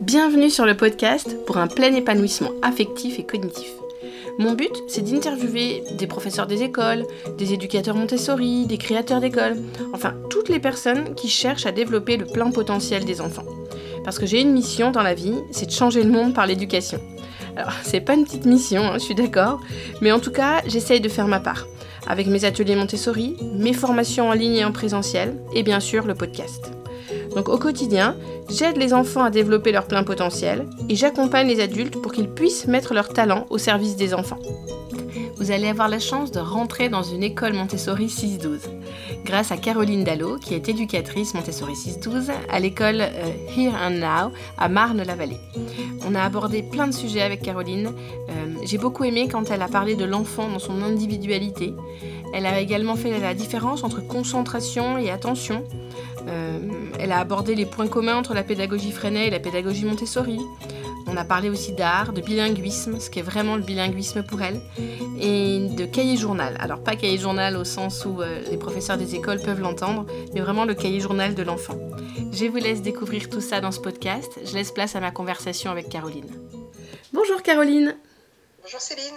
Bienvenue sur le podcast pour un plein épanouissement affectif et cognitif. Mon but, c'est d'interviewer des professeurs des écoles, des éducateurs Montessori, des créateurs d'écoles, enfin toutes les personnes qui cherchent à développer le plein potentiel des enfants. Parce que j'ai une mission dans la vie, c'est de changer le monde par l'éducation. Alors, c'est pas une petite mission, hein, je suis d'accord, mais en tout cas, j'essaye de faire ma part. Avec mes ateliers Montessori, mes formations en ligne et en présentiel, et bien sûr le podcast. Donc au quotidien, j'aide les enfants à développer leur plein potentiel et j'accompagne les adultes pour qu'ils puissent mettre leur talent au service des enfants. Vous allez avoir la chance de rentrer dans une école Montessori 6-12 grâce à Caroline Dallot qui est éducatrice Montessori 6-12 à l'école euh, Here and Now à Marne-la-Vallée. On a abordé plein de sujets avec Caroline. Euh, j'ai beaucoup aimé quand elle a parlé de l'enfant dans son individualité. Elle a également fait la différence entre concentration et attention. Euh, elle a abordé les points communs entre la pédagogie Freinet et la pédagogie Montessori. On a parlé aussi d'art, de bilinguisme, ce qui est vraiment le bilinguisme pour elle, et de cahier journal. Alors pas cahier journal au sens où euh, les professeurs des écoles peuvent l'entendre, mais vraiment le cahier journal de l'enfant. Je vous laisse découvrir tout ça dans ce podcast. Je laisse place à ma conversation avec Caroline. Bonjour Caroline. Bonjour Céline.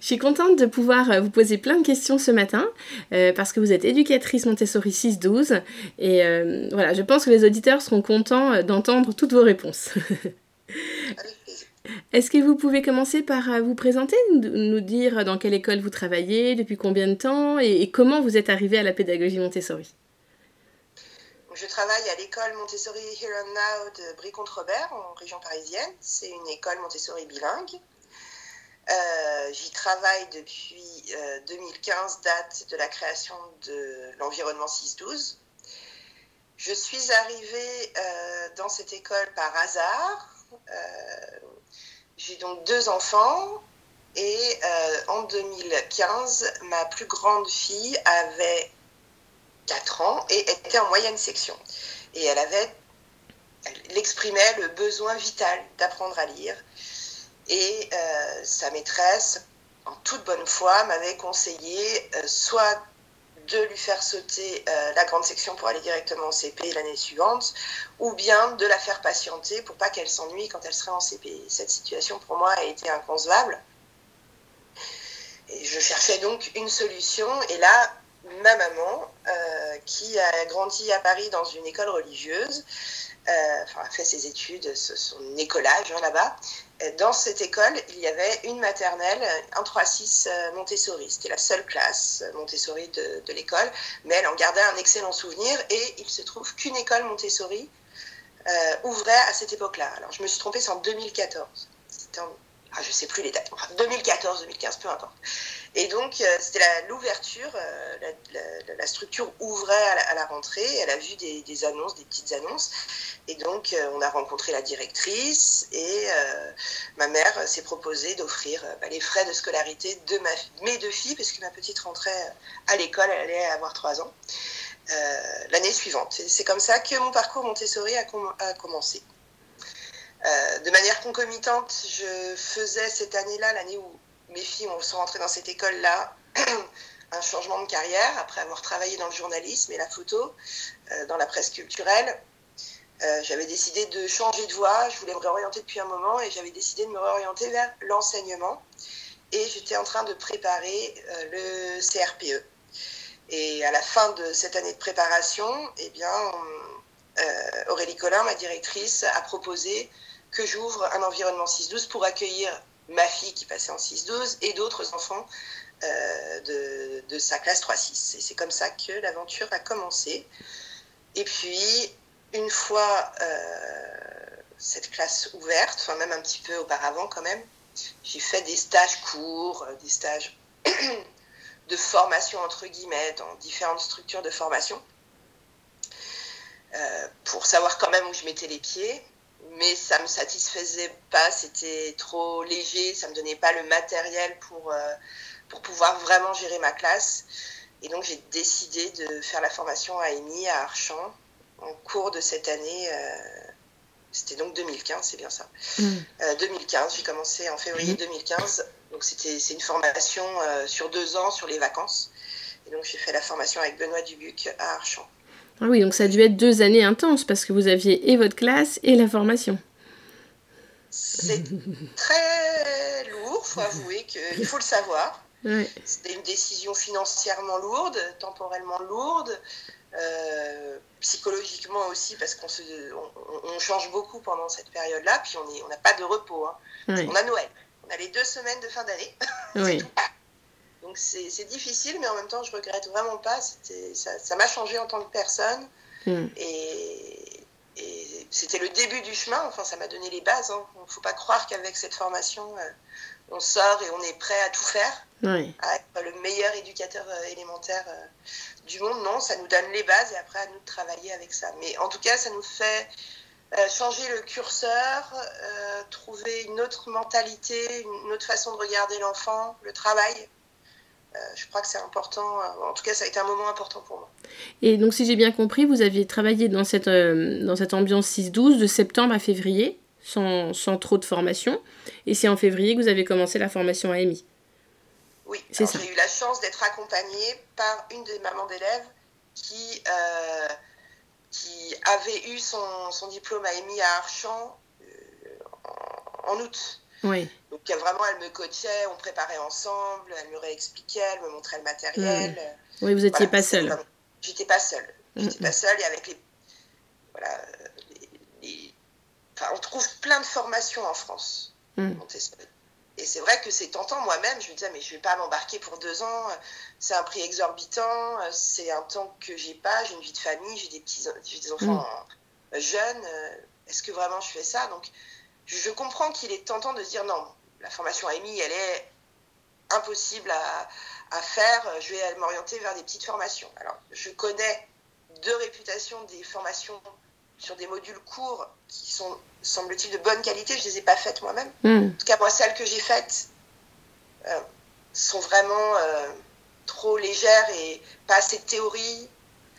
Je suis contente de pouvoir euh, vous poser plein de questions ce matin euh, parce que vous êtes éducatrice Montessori 6-12 et euh, voilà, je pense que les auditeurs seront contents d'entendre toutes vos réponses. Est-ce que vous pouvez commencer par vous présenter, nous dire dans quelle école vous travaillez, depuis combien de temps et, comment vous êtes arrivée à la pédagogie Montessori? Je travaille à l'école Montessori Here and Now de Brie-Contre-Robert en région parisienne. C'est une école Montessori bilingue. Euh, j'y travaille depuis 2015, euh, date de la création de l'environnement 6-12. Je suis arrivée euh, dans cette école par hasard. J'ai donc deux enfants et en 2015, ma plus grande fille avait 4 ans et était en moyenne section. Et elle avait, elle exprimait le besoin vital d'apprendre à lire et euh, sa maîtresse, en toute bonne foi, m'avait conseillé euh, soit de lui faire sauter euh, la grande section pour aller directement en CP l'année suivante, ou bien de la faire patienter pour pas qu'elle s'ennuie quand elle serait en CP. Cette situation pour moi a été inconcevable. Et je cherchais donc une solution, et là, ma maman, qui a grandi à Paris dans une école religieuse, enfin, a fait ses études, son écolage hein, là-bas, dans cette école, il y avait une maternelle, un 3-6 euh, Montessori. C'était la seule classe euh, Montessori de, l'école, mais elle en gardait un excellent souvenir et il se trouve qu'une école Montessori euh, ouvrait à cette époque-là. Alors je me suis trompée, c'est en 2014. C'était en ah, je sais plus les dates, 2014, 2015, peu importe. Et donc, euh, c'était l'ouverture, euh, la, structure ouvrait à la, rentrée, elle a vu des, annonces, des petites annonces, et donc euh, on a rencontré la directrice, et ma mère s'est proposée d'offrir bah, les frais de scolarité de mes deux filles, parce que ma petite rentrait à l'école, elle allait avoir trois ans, l'année suivante. C'est comme ça que mon parcours Montessori a, commencé. De manière concomitante, je faisais cette année-là, l'année où mes filles sont rentrées dans cette école-là, un changement de carrière après avoir travaillé dans le journalisme et la photo, euh, dans la presse culturelle. Euh, j'avais décidé de changer de voie, je voulais me réorienter depuis un moment et j'avais décidé de me réorienter vers l'enseignement. Et j'étais en train de préparer le CRPE. Et à la fin de cette année de préparation, eh bien, Aurélie Collin, ma directrice, a proposé que j'ouvre un environnement 6-12 pour accueillir ma fille qui passait en 6-12 et d'autres enfants euh, de, sa classe 3-6. Et c'est comme ça que l'aventure a commencé. Et puis, une fois euh, cette classe ouverte, enfin même un petit peu auparavant quand même, j'ai fait des stages courts, euh, des stages de formation entre guillemets dans différentes structures de formation pour savoir quand même où je mettais les pieds mais ça me satisfaisait pas, c'était trop léger, ça me donnait pas le matériel pour, euh, pour pouvoir vraiment gérer ma classe. Et donc j'ai décidé de faire la formation à EMI à Archamps en cours de cette année. Euh, c'était donc 2015, c'est bien ça. 2015, mm. euh, j'ai commencé en février 2015. Mm. Donc c'était c'est une formation sur deux ans sur les vacances. Et donc j'ai fait la formation avec Benoît Dubuc à Archamps. Ah oui, donc ça a dû être deux années intenses parce que vous aviez et votre classe et la formation. C'est très lourd, faut avouer qu'il faut le savoir. C'était une décision financièrement lourde, temporellement lourde, euh, psychologiquement aussi, parce qu'on on, change beaucoup pendant cette période-là, puis on n'a pas de repos. Hein. On a Noël, on a les deux semaines de fin d'année. Donc c'est difficile, mais en même temps, je regrette vraiment pas. Ça m'a changé en tant que personne. Hmm. Et, c'était le début du chemin. Enfin, ça m'a donné les bases. Hein. Il ne faut pas croire qu'avec cette formation, euh, on sort et on est prêt à tout faire, à être le meilleur éducateur euh, élémentaire euh, du monde. Non, ça nous donne les bases et après à nous de travailler avec ça. Mais en tout cas, ça nous fait changer le curseur, trouver une autre mentalité, une autre façon de regarder l'enfant, le travail. Euh, je crois que c'est important. Euh, en tout cas, ça a été un moment important pour moi. Et donc, si j'ai bien compris, vous aviez travaillé dans cette, euh, dans cette ambiance 6-12 de septembre à février, sans, sans, trop de formation. Et c'est en février que vous avez commencé la formation à EMI. Oui, j'ai eu la chance d'être accompagnée par une des mamans d'élèves qui, qui avait eu son, son, diplôme à EMI à Archamps en, en août. Oui. Donc vraiment, elle me coachait, on préparait ensemble, elle me réexpliquait, elle me montrait le matériel. Mm. Oui, vous n'étiez pas seule. J'étais pas seule. J'étais pas seule et avec les. Voilà. Enfin, on trouve plein de formations en France. Mm. Et c'est vrai que c'est tentant moi-même. Je me disais, mais je vais pas m'embarquer pour deux ans. C'est un prix exorbitant. C'est un temps que j'ai pas. J'ai une vie de famille. J'ai des petits, j'ai des enfants mm. jeunes. Est-ce que vraiment je fais ça? Donc, je comprends qu'il est tentant de se dire non, la formation AMI, elle est impossible à, faire, je vais m'orienter vers des petites formations. Alors, je connais de réputation des formations sur des modules courts qui sont, semble-t-il, de bonne qualité. Je ne les ai pas faites moi-même. Hmm. En tout cas, moi, celles que j'ai faites euh, sont vraiment euh, trop légères et pas assez de théorie,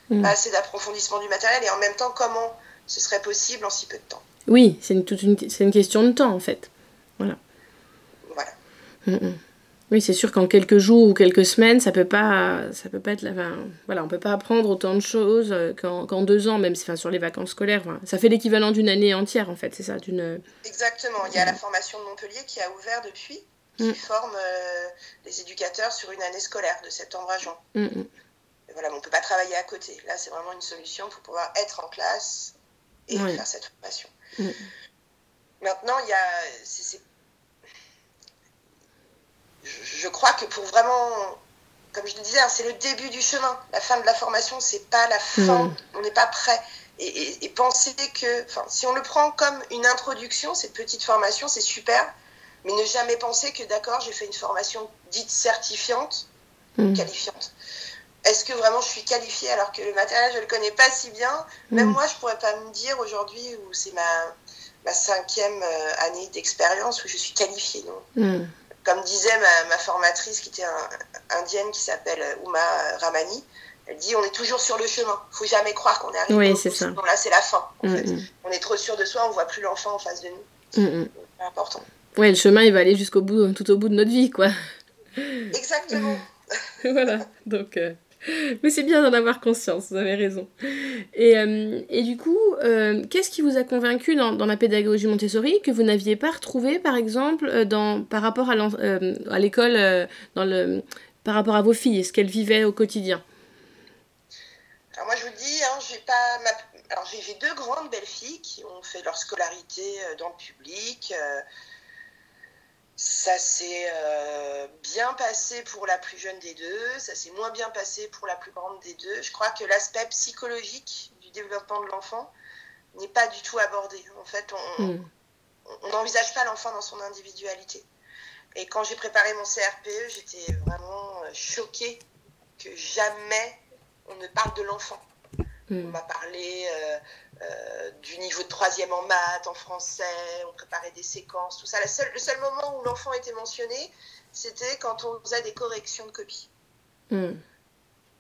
hmm. pas assez d'approfondissement du matériel. Et en même temps, comment ce serait possible en si peu de temps? Oui, c'est une, une, question de temps en fait. Voilà. Voilà. Mm, mm. Oui, c'est sûr qu'en quelques jours ou quelques semaines, ça peut pas, ça peut pas être la. voilà, on peut pas apprendre autant de choses euh, qu'en deux ans, même enfin, sur les vacances scolaires. ça fait l'équivalent d'une année entière, en fait, c'est ça, d'une. Exactement. Il y a la formation de Montpellier qui a ouvert depuis, qui mm. forme euh, les éducateurs sur une année scolaire de septembre à juin. voilà, on peut pas travailler à côté. Là, c'est vraiment une solution pour pouvoir être en classe et faire cette formation. Mm. Maintenant, il y a. Je, crois que pour vraiment. Comme je le disais, hein, c'est le début du chemin. La fin de la formation, c'est pas la fin. Mm. On n'est pas prêt. Et, penser que. Si on le prend comme une introduction, cette petite formation, c'est super. Mais ne jamais penser que, d'accord, j'ai fait une formation dite certifiante, mm. qualifiante est-ce que vraiment je suis qualifiée alors que le matériel, je ne le connais pas si bien? Même moi, je ne pourrais pas me dire aujourd'hui où c'est ma, ma cinquième euh, année d'expérience où je suis qualifiée. Non hmm. Comme disait ma, formatrice qui était indienne qui s'appelle Uma Ramani, elle dit on est toujours sur le chemin. Il faut jamais croire qu'on est arrivé. Oui, c'est ça. là, c'est la fin. Hmm, hmm. On est trop sûr de soi, on voit plus l'enfant en face de nous. C'est important. Oui, le chemin, il va aller jusqu'au bout, tout au bout de notre vie, quoi. Exactement. voilà. Donc. Euh, Mais c'est bien d'en avoir conscience, vous avez raison. Et, euh, et du coup, euh, qu'est-ce qui vous a convaincu dans, dans, la pédagogie Montessori que vous n'aviez pas retrouvé, par exemple, euh, dans, par rapport à l'école, dans le, par rapport à vos filles, ce qu'elles vivaient au quotidien? Alors moi, je vous dis, hein, j'ai pas Alors j'ai deux grandes belles filles qui ont fait leur scolarité dans le public. Ça s'est euh, bien passé pour la plus jeune des deux, ça s'est moins bien passé pour la plus grande des deux. Je crois que l'aspect psychologique du développement de l'enfant n'est pas du tout abordé. En fait, on hmm. n'envisage pas l'enfant dans son individualité. Et quand j'ai préparé mon CRPE, j'étais vraiment euh, choquée que jamais on ne parle de l'enfant. Hmm. On m'a parlé euh, euh, du niveau de troisième en maths, en français, on préparait des séquences, tout ça. le seul moment où l'enfant était mentionné, c'était quand on faisait des corrections de copies. Hmm.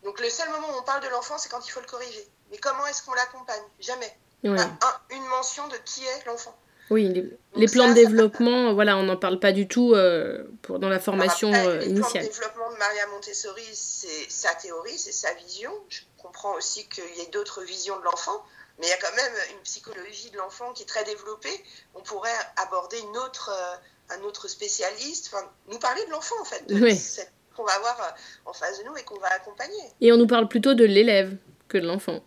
Donc le seul moment où on parle de l'enfant, c'est quand il faut le corriger. Mais comment est-ce qu'on l'accompagne? Jamais. une mention de qui est l'enfant. Oui, les, plans de développement, voilà, on n'en parle pas du tout euh, pour, dans la formation initiale. Les plans de développement de Maria Montessori, c'est sa théorie, c'est sa vision. Je comprends aussi qu'il y ait d'autres visions de l'enfant. Mais il y a quand même une psychologie de l'enfant qui est très développée. On pourrait aborder une autre, euh, un autre spécialiste, enfin, nous parler de l'enfant en fait, de Oui. cette- qu'on va avoir euh, en face de nous et qu'on va accompagner. Et on nous parle plutôt de l'élève que de l'enfant.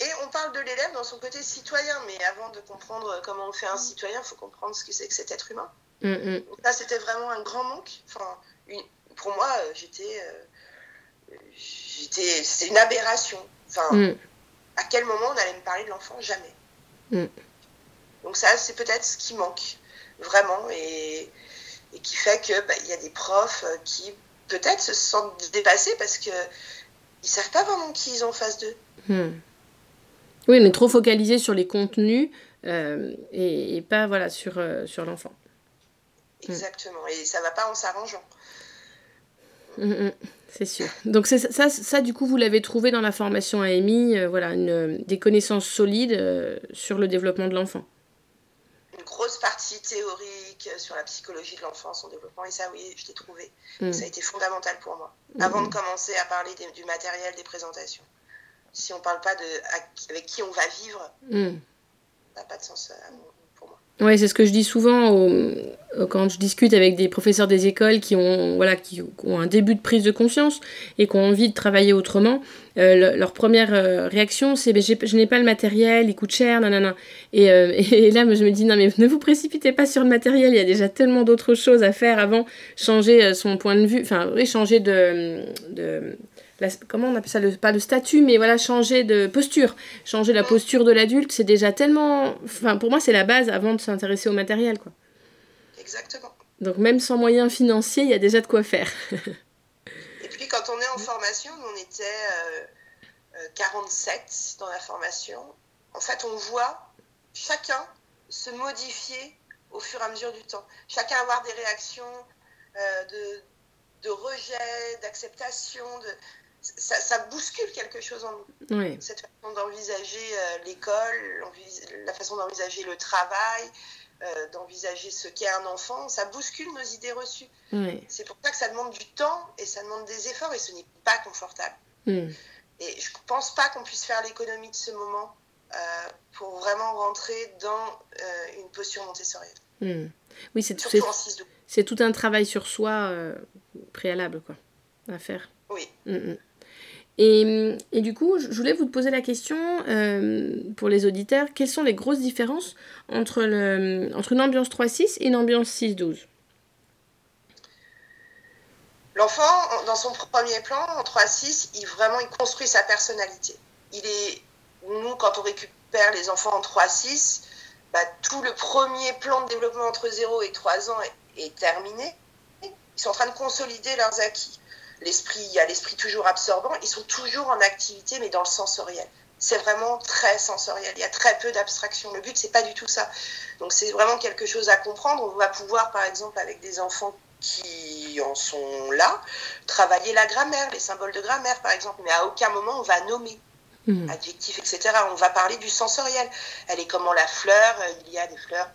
Et on parle de l'élève dans son côté citoyen, mais avant de comprendre comment on fait un citoyen, il faut comprendre ce que c'est que cet être humain. Mm. Donc c'était vraiment un grand manque. Enfin, une- pour moi, euh, j'étais, euh, j'étais, c'était une aberration. Enfin, Mm. À quel moment on allait me parler de l'enfant Jamais. Mm. Donc ça, c'est peut-être ce qui manque vraiment et, et qui fait que bah, il y a des profs euh, qui peut-être se sentent dépassés parce que ils savent pas vraiment qui ils ont en face d'eux. Hmm. Oui, on est trop focalisé sur les contenus euh, et, et pas voilà sur, euh, sur l'enfant. Mm. Exactement. Et ça va pas en s'arrangeant. C'est sûr. Donc ça, ça, ça, du coup, vous l'avez trouvé dans la formation AMI, euh, voilà, une, des connaissances solides euh, sur le développement de l'enfant. Une grosse partie théorique sur la psychologie de l'enfant, son développement, et ça, oui, je l'ai trouvé. Mm. Ça a été fondamental pour moi. Mm. Avant de commencer à parler des- du matériel, des présentations. Si on parle pas de à- avec qui on va vivre, Mm. N'a pas de sens euh, pour moi. Ouais, c'est ce que je dis souvent au- quand je discute avec des professeurs des écoles qui ont, voilà, qui ont un début de prise de conscience et qui ont envie de travailler autrement. Euh, le- leur première euh, réaction, c'est je n'ai pas le matériel, il coûte cher, nanana. Et, euh, et là, je me dis non, mais ne vous précipitez pas sur le matériel, il y a déjà tellement d'autres choses à faire avant. Changer euh, son point de vue, enfin, oui, changer de la- comment on appelle ça le, Pas de statut, mais voilà, changer de posture. Changer la posture de l'adulte, c'est déjà tellement. Enfin, pour moi, c'est la base avant de s'intéresser au matériel, quoi. Exactement. Donc, même sans moyens financiers, il y a déjà de quoi faire. Et puis quand on est en formation, on était euh, euh, 47 dans la formation. En fait, on voit chacun se modifier au fur et à mesure du temps. Chacun avoir des réactions euh, de, de rejet, d'acceptation. De... Ça, ça bouscule quelque chose en nous. Cette façon d'envisager euh, l'école, la façon d'envisager le travail, euh, d'envisager ce qu'est un enfant, ça bouscule nos idées reçues. C'est pour ça que ça demande du temps et ça demande des efforts et ce n'est pas confortable. Hmm. Et je pense pas qu'on puisse faire l'économie de ce moment euh, pour vraiment rentrer dans euh, une posture montessorienne. Hmm. Oui, c'est c'est- Surtout en 6 12 c'est tout un travail sur soi préalable, quoi, à faire. Oui. Mm, mm. Et, et du coup, je voulais vous poser la question, euh, pour les auditeurs, quelles sont les grosses différences entre, le, entre une ambiance 3-6 et une ambiance 6-12 L'enfant, en- dans son premier plan, en 3-6, il vraiment il construit sa personnalité. Il est, nous, quand on récupère les enfants en 3-6, bah, tout le premier plan de développement entre 0 et 3 ans est, est terminé. Ils sont en train de consolider leurs acquis. L'esprit, il y a l'esprit toujours absorbant. Ils sont toujours en activité, mais dans le sensoriel. C'est vraiment très sensoriel. Il y a très peu d'abstraction. Le but, c'est pas du tout ça. Donc, c'est vraiment quelque chose à comprendre. On va pouvoir, par exemple, avec des enfants qui en sont là, travailler la grammaire, les symboles de grammaire, par exemple. Mais à aucun moment, on va nommer Hmm. adjectifs, etc. On va parler du sensoriel. Elle est comment la fleur Il y a des fleurs.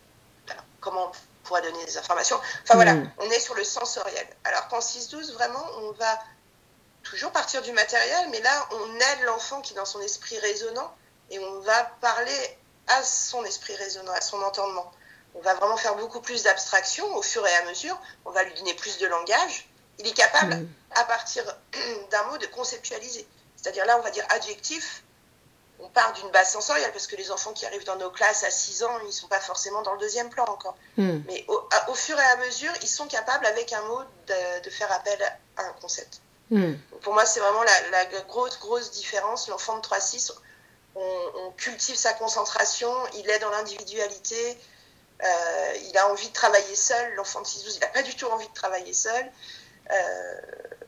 Alors, comment pourra donner des informations Enfin voilà, Mm. on est sur le sensoriel. Alors qu'en 6-12, vraiment, on va toujours partir du matériel, mais là, on aide l'enfant qui est dans son esprit résonnant et on va parler à son esprit résonnant, à son entendement. On va vraiment faire beaucoup plus d'abstraction au fur et à mesure. On va lui donner plus de langage. Il est capable, Mm. à partir d'un mot, de conceptualiser. C'est-à-dire là, on va dire adjectif. On part d'une base sensorielle parce que les enfants qui arrivent dans nos classes à 6 ans, ils ne sont pas forcément dans le deuxième plan encore. Hmm. Mais au, fur et à mesure, ils sont capables, avec un mot, de, de faire appel à un concept. Hmm. Pour moi, c'est vraiment la, la grosse, grosse différence. L'enfant de 3-6, on, on cultive sa concentration, il est dans l'individualité, euh, il a envie de travailler seul. L'enfant de 6-12, il n'a pas du tout envie de travailler seul. Euh,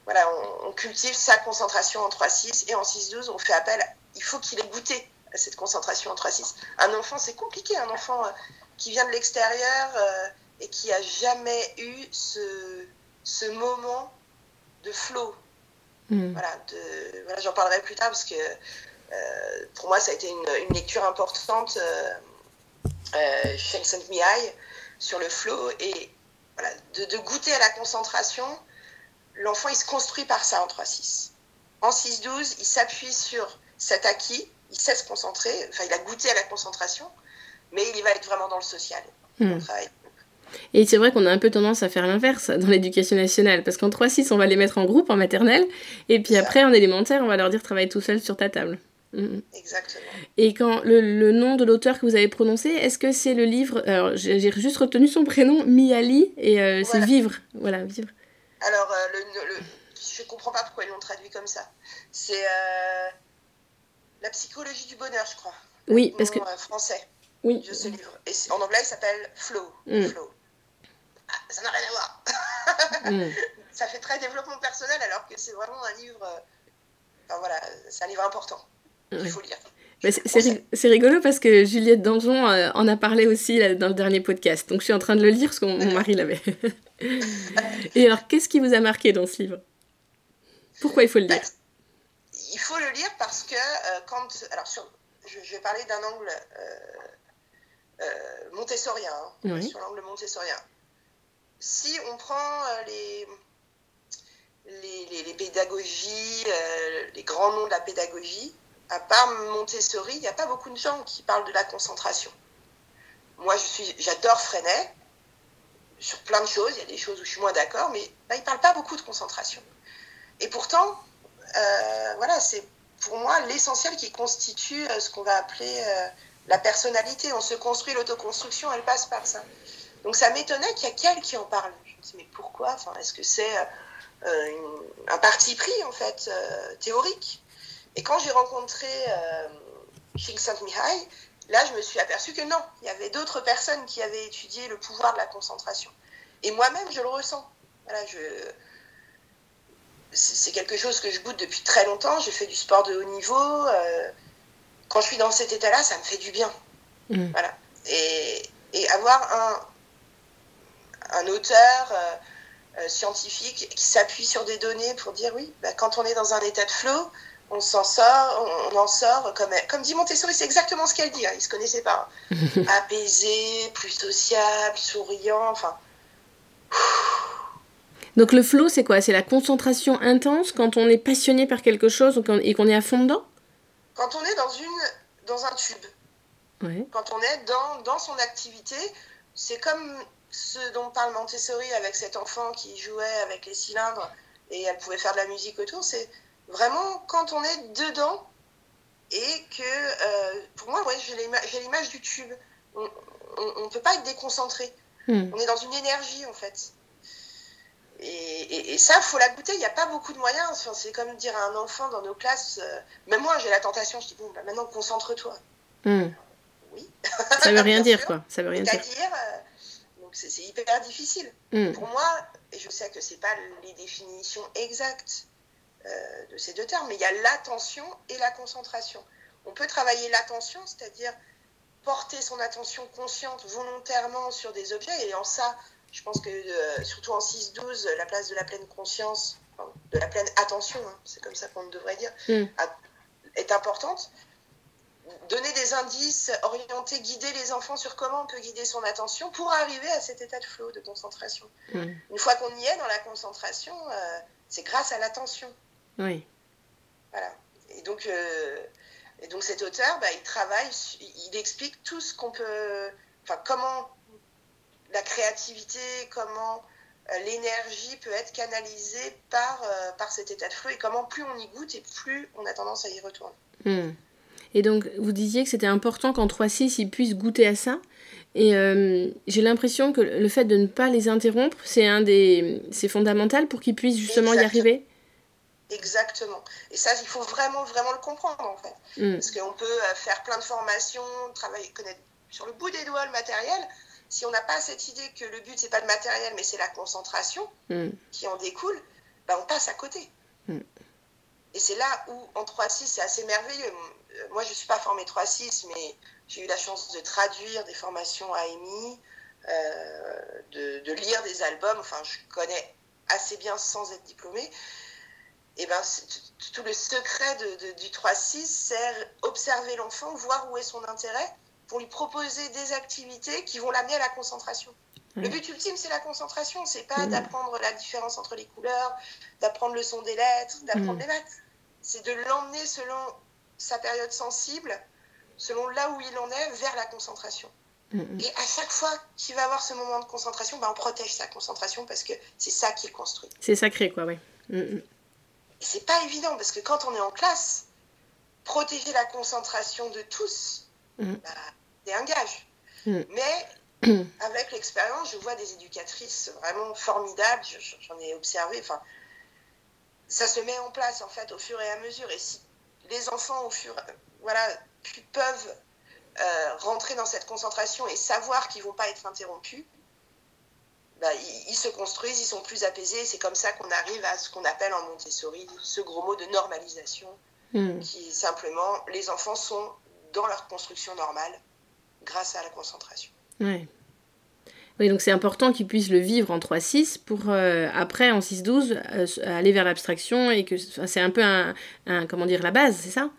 voilà, on, on cultive sa concentration en 3-6 et en 6-12, on fait appel, il faut qu'il ait goûté à cette concentration en 3-6. Un enfant, c'est compliqué, un enfant euh, qui vient de l'extérieur euh, et qui a jamais eu ce, ce moment de flow, Hmm. voilà, j'en parlerai plus tard parce que euh, pour moi, ça a été une, une lecture importante euh, Mihai sur le flow et voilà, de, de goûter à la concentration. L'enfant, il se construit par ça en 3-6. En 6-12, il s'appuie sur cet acquis, il sait se concentrer, enfin, il a goûté à la concentration, mais il va être vraiment dans le social, hmm. Et c'est vrai qu'on a un peu tendance à faire l'inverse dans l'éducation nationale, parce qu'en 3-6, on va les mettre en groupe en maternelle, et puis après, en élémentaire, on va leur dire travaille tout seul sur ta table. Hmm. Exactement. Et quand le, nom de l'auteur que vous avez prononcé, est-ce que c'est le livre Alors, j'ai juste retenu son prénom, Miali, et euh, c'est Vivre. Voilà, Vivre. Alors, euh, le, je comprends pas pourquoi ils l'ont traduit comme ça. C'est euh, La psychologie du bonheur, je crois. Oui, parce que. français oui. de ce livre. Et en anglais, il s'appelle Flow. Mm. Flow. Ah, ça n'a rien à voir. Mm. Ça fait très développement personnel alors que c'est vraiment un livre. Euh, enfin voilà, c'est un livre important. Il faut lire. C'est rigolo parce que Juliette Danjon euh, en a parlé aussi dans le dernier podcast. Donc je suis en train de le lire parce que mon mari l'avait. Et alors, qu'est-ce qui vous a marqué dans ce livre? Pourquoi il faut le lire Il faut le lire parce que euh, quand. Alors, je, vais parler d'un angle euh, montessorien, hein, sur l'angle montessorien. Si on prend euh, les, les, les, pédagogies, euh, les grands noms de la pédagogie, à part Montessori, il n'y a pas beaucoup de gens qui parlent de la concentration. Moi, je suis, j'adore Freinet sur plein de choses. Il y a des choses où je suis moins d'accord, mais bah, il ne parle pas beaucoup de concentration. Et pourtant, voilà, c'est pour moi l'essentiel qui constitue ce qu'on va appeler la personnalité. On se construit l'autoconstruction, elle passe par ça. Donc ça m'étonnait qu'il y ait quelqu'un qui en parle. Je me dis, mais pourquoi? Enfin, Est-ce que c'est euh, un parti pris, en fait, euh, théorique? Et quand j'ai rencontré euh, Csikszentmihalyi, là, je me suis aperçue que non, il y avait d'autres personnes qui avaient étudié le pouvoir de la concentration. Et moi-même, je le ressens. Voilà, je... C'est quelque chose que je goûte depuis très longtemps. J'ai fait du sport de haut niveau. Euh, quand je suis dans cet état-là, ça me fait du bien. Mm. Voilà. Et, et, avoir un, un auteur euh, euh, scientifique qui s'appuie sur des données pour dire oui, bah, quand on est dans un état de flow, on s'en sort, on, en sort comme, comme dit Montessori, c'est exactement ce qu'elle dit, hein, il se connaissait pas. Hein. Apaisé, plus sociable, souriant, enfin. Donc le flow, c'est quoi? C'est la concentration intense quand on est passionné par quelque chose et qu'on est à fond dedans? Quand on est dans, une, dans un tube, quand on est dans, dans son activité, c'est comme ce dont parle Montessori avec cet enfant qui jouait avec les cylindres et elle pouvait faire de la musique autour, c'est vraiment quand on est dedans et que, euh, pour moi, ouais, j'ai l'image du tube. On ne peut pas être déconcentré. Hmm. On est dans une énergie, en fait. Et, ça, il faut la goûter. Il n'y a pas beaucoup de moyens. Enfin, c'est comme dire à un enfant dans nos classes, euh, même moi j'ai la tentation, je dis, bon, bah, maintenant concentre-toi. Hmm. Oui. Ça veut rien dire, quoi. Ça veut rien dire. Euh, donc c'est hyper difficile. Hmm. Pour moi, et je sais que ce pas les définitions exactes euh, de ces deux termes, mais il y a l'attention et la concentration. On peut travailler l'attention, c'est-à-dire porter son attention consciente volontairement sur des objets, et en ça, je pense que euh, surtout en 6-12, la place de la pleine conscience, de la pleine attention, hein, c'est comme ça qu'on devrait dire, mm. est importante. Donner des indices, orienter, guider les enfants sur comment on peut guider son attention pour arriver à cet état de flow, de concentration. Mm. Une fois qu'on y est dans la concentration, euh, c'est grâce à l'attention. Oui. Voilà. Et donc, euh, et donc cet auteur, bah, il travaille, il explique tout ce qu'on peut, enfin comment la créativité, comment euh, l'énergie peut être canalisée par, euh, par cet état de flow et comment plus on y goûte et plus on a tendance à y retourner. Hmm. Et donc, vous disiez que c'était important qu'en 3-6, ils puissent goûter à ça. Et euh, j'ai l'impression que le fait de ne pas les interrompre, c'est un des, c'est fondamental pour qu'ils puissent justement y arriver. Exactement. Et ça, il faut vraiment, vraiment le comprendre en fait. Hmm. Parce qu'on peut faire plein de formations, travailler, connaître sur le bout des doigts le matériel, si on n'a pas cette idée que le but, c'est pas le matériel, mais c'est la concentration mm. qui en découle, ben, on passe à côté. Mm. Et c'est là où, en 3-6, c'est assez merveilleux. Euh, moi, je ne suis pas formée 3-6, mais j'ai eu la chance de traduire des formations à EMI, euh, de, lire des albums. Enfin, je connais assez bien sans être diplômée. Et ben, tout le secret du 3-6, c'est observer l'enfant, voir où est son intérêt pour lui proposer des activités qui vont l'amener à la concentration. Le but ultime, c'est la concentration. C'est pas d'apprendre la différence entre les couleurs, d'apprendre le son des lettres, d'apprendre les maths. C'est de l'emmener selon sa période sensible, selon là où il en est, vers la concentration. Mm, Et à chaque fois qu'il va avoir ce moment de concentration, ben, on protège sa concentration parce que c'est ça qui le construit. C'est sacré, quoi, oui. Mm, Et c'est pas évident parce que quand on est en classe, protéger la concentration de tous, Mm. bah, un gage. Mm. Mais mm. avec l'expérience, je vois des éducatrices vraiment formidables, je- j'en ai observé, enfin, ça se met en place en fait au fur et à mesure. Et si les enfants au fur, voilà, peuvent euh, rentrer dans cette concentration et savoir qu'ils vont pas être interrompus, bah, ils, ils se construisent, ils sont plus apaisés. C'est comme ça qu'on arrive à ce qu'on appelle en Montessori ce gros mot de normalisation, Mm. qui simplement les enfants sont dans leur construction normale grâce à la concentration. Ouais. Oui, donc c'est important qu'ils puissent le vivre en 3-6 pour euh, après, en 6-12, euh, aller vers l'abstraction et que c'est un peu un, un- comment dire, la base, c'est ça?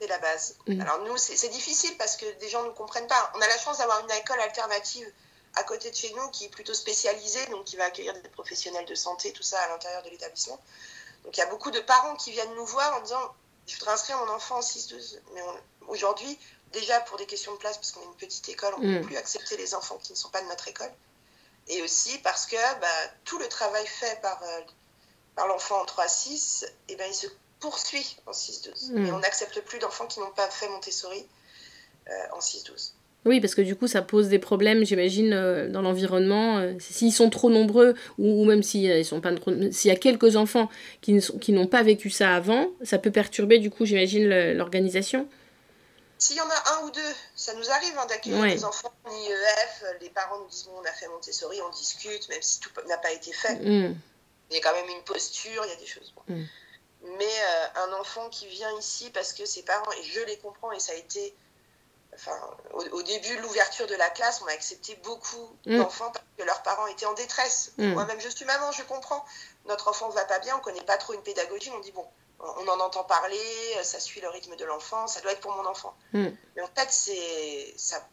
C'est la base. Mm. Alors nous, c'est difficile parce que des gens ne comprennent pas. On a la chance d'avoir une école alternative à côté de chez nous qui est plutôt spécialisée, donc qui va accueillir des professionnels de santé, tout ça à l'intérieur de l'établissement. Donc il y a beaucoup de parents qui viennent nous voir en disant je voudrais inscrire mon enfant en 6-12. Mais aujourd'hui, déjà pour des questions de place, parce qu'on est une petite école, on ne Mm. peut plus accepter les enfants qui ne sont pas de notre école. Et aussi parce que bah, tout le travail fait par, euh, par l'enfant en 3-6, eh ben, il se poursuit en 6-12. Mm. Et on n'accepte plus d'enfants qui n'ont pas fait Montessori euh, en 6-12. Oui, parce que du coup, ça pose des problèmes, j'imagine, euh, dans l'environnement. euh, S'ils sont trop nombreux, ou, ou même s'il ils sont pas trop- s'il y a quelques enfants qui ne sont- qui n'ont pas vécu ça avant, ça peut perturber, du coup, j'imagine, le- l'organisation. S'il y en a un ou deux, ça nous arrive hein, d'accueillir des enfants en IEF, les parents nous disent bon, on a fait Montessori, on discute, même si tout n'a pas été fait. Mm. Il y a quand même une posture, il y a des choses. bon. Mm. Mais euh, un enfant qui vient ici parce que ses parents, et je les comprends, et ça a été. Enfin, au, au début de l'ouverture de la classe, on a accepté beaucoup Mm. d'enfants parce que leurs parents étaient en détresse. Moi-même, je suis maman, je comprends. Notre enfant ne va pas bien, on ne connaît pas trop une pédagogie, on dit bon, on en entend parler, ça suit le rythme de l'enfant, ça doit être pour mon enfant. Mm. Mais en fait, c'est ça-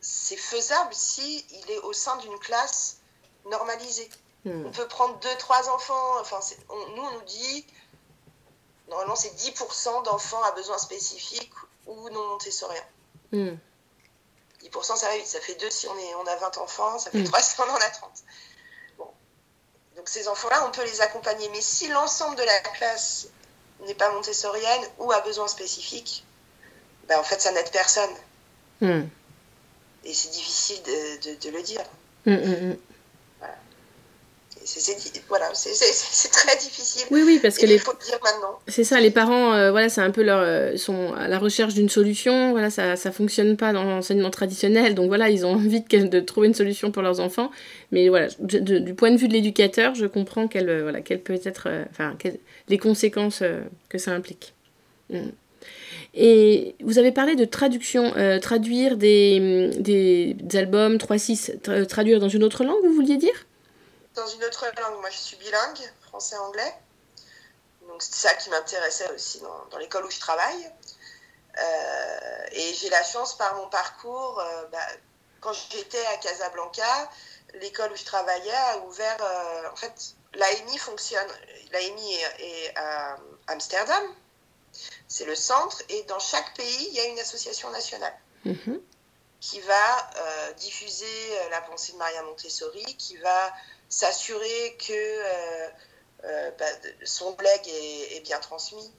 c'est faisable si il est au sein d'une classe normalisée. Mm. On peut prendre deux, trois enfants. Enfin, on- nous, on nous dit, normalement, c'est 10% d'enfants à besoins spécifiques ou non montessoriens. Mm. 10%, ça va vite. Ça fait deux si on, est, on a 20 enfants. Ça fait Mm. trois si on en a 30. Bon. Donc, ces enfants-là, on peut les accompagner. Mais si l'ensemble de la classe n'est pas montessorienne ou a besoins spécifiques, ben, en fait, ça n'aide personne. Mm. Et c'est difficile de, de- de le dire. Mm, mm, mm. Et c'est- c'est voilà, c'est- très difficile. Oui, oui, parce que les, il faut le dire maintenant. C'est ça, les parents, euh, voilà, c'est un peu leur, euh, sont à la recherche d'une solution. Voilà, ça, ça fonctionne pas dans l'enseignement traditionnel, donc voilà, ils ont envie de, de trouver une solution pour leurs enfants. Mais voilà, de- de- du point de vue de l'éducateur, je comprends quelle, euh, voilà, quelle peut être, euh, enfin, les conséquences que ça implique. Mm. Et vous avez parlé de traduction, traduire des, des, des albums 3-6, tra- traduire dans une autre langue, vous vouliez dire? Dans une autre langue. Moi, je suis bilingue, français-anglais. Donc, c'est ça qui m'intéressait aussi dans, dans l'école où je travaille. Euh, et j'ai la chance, par mon parcours, euh, bah, quand j'étais à Casablanca, l'école où je travaillais a ouvert. euh, en fait, l'AMI fonctionne. L'AMI est, est à Amsterdam. C'est le centre. Et dans chaque pays, il y a une association nationale Mhm. qui va euh, diffuser la pensée de Maria Montessori, qui va s'assurer que euh, euh, bah, son legs est, est bien transmis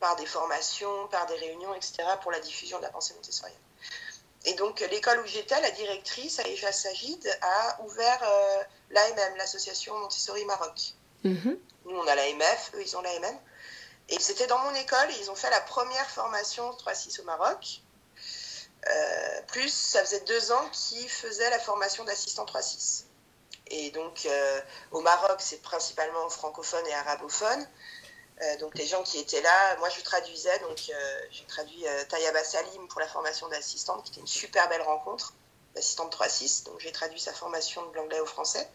par des formations, par des réunions, etc., pour la diffusion de la pensée montessorienne. Et donc, l'école où j'étais, la directrice, Aïcha Sagid, a ouvert euh, l'AMM, l'association Montessori Maroc. Mhm. Nous, on a l'AMF, eux, ils ont l'AMM. Et c'était dans mon école, et ils ont fait la première formation 3-6 au Maroc. Euh, plus, ça faisait deux ans qu'ils faisaient la formation d'assistant 3-6. Et donc, euh, au Maroc, c'est principalement francophone et arabophone. Euh, donc, les gens qui étaient là, moi, je traduisais. Donc, euh, j'ai traduit euh, Tayaba Salim pour la formation d'assistante, qui était une super belle rencontre, d'assistante 3-6. Donc, j'ai traduit sa formation de l'anglais au français.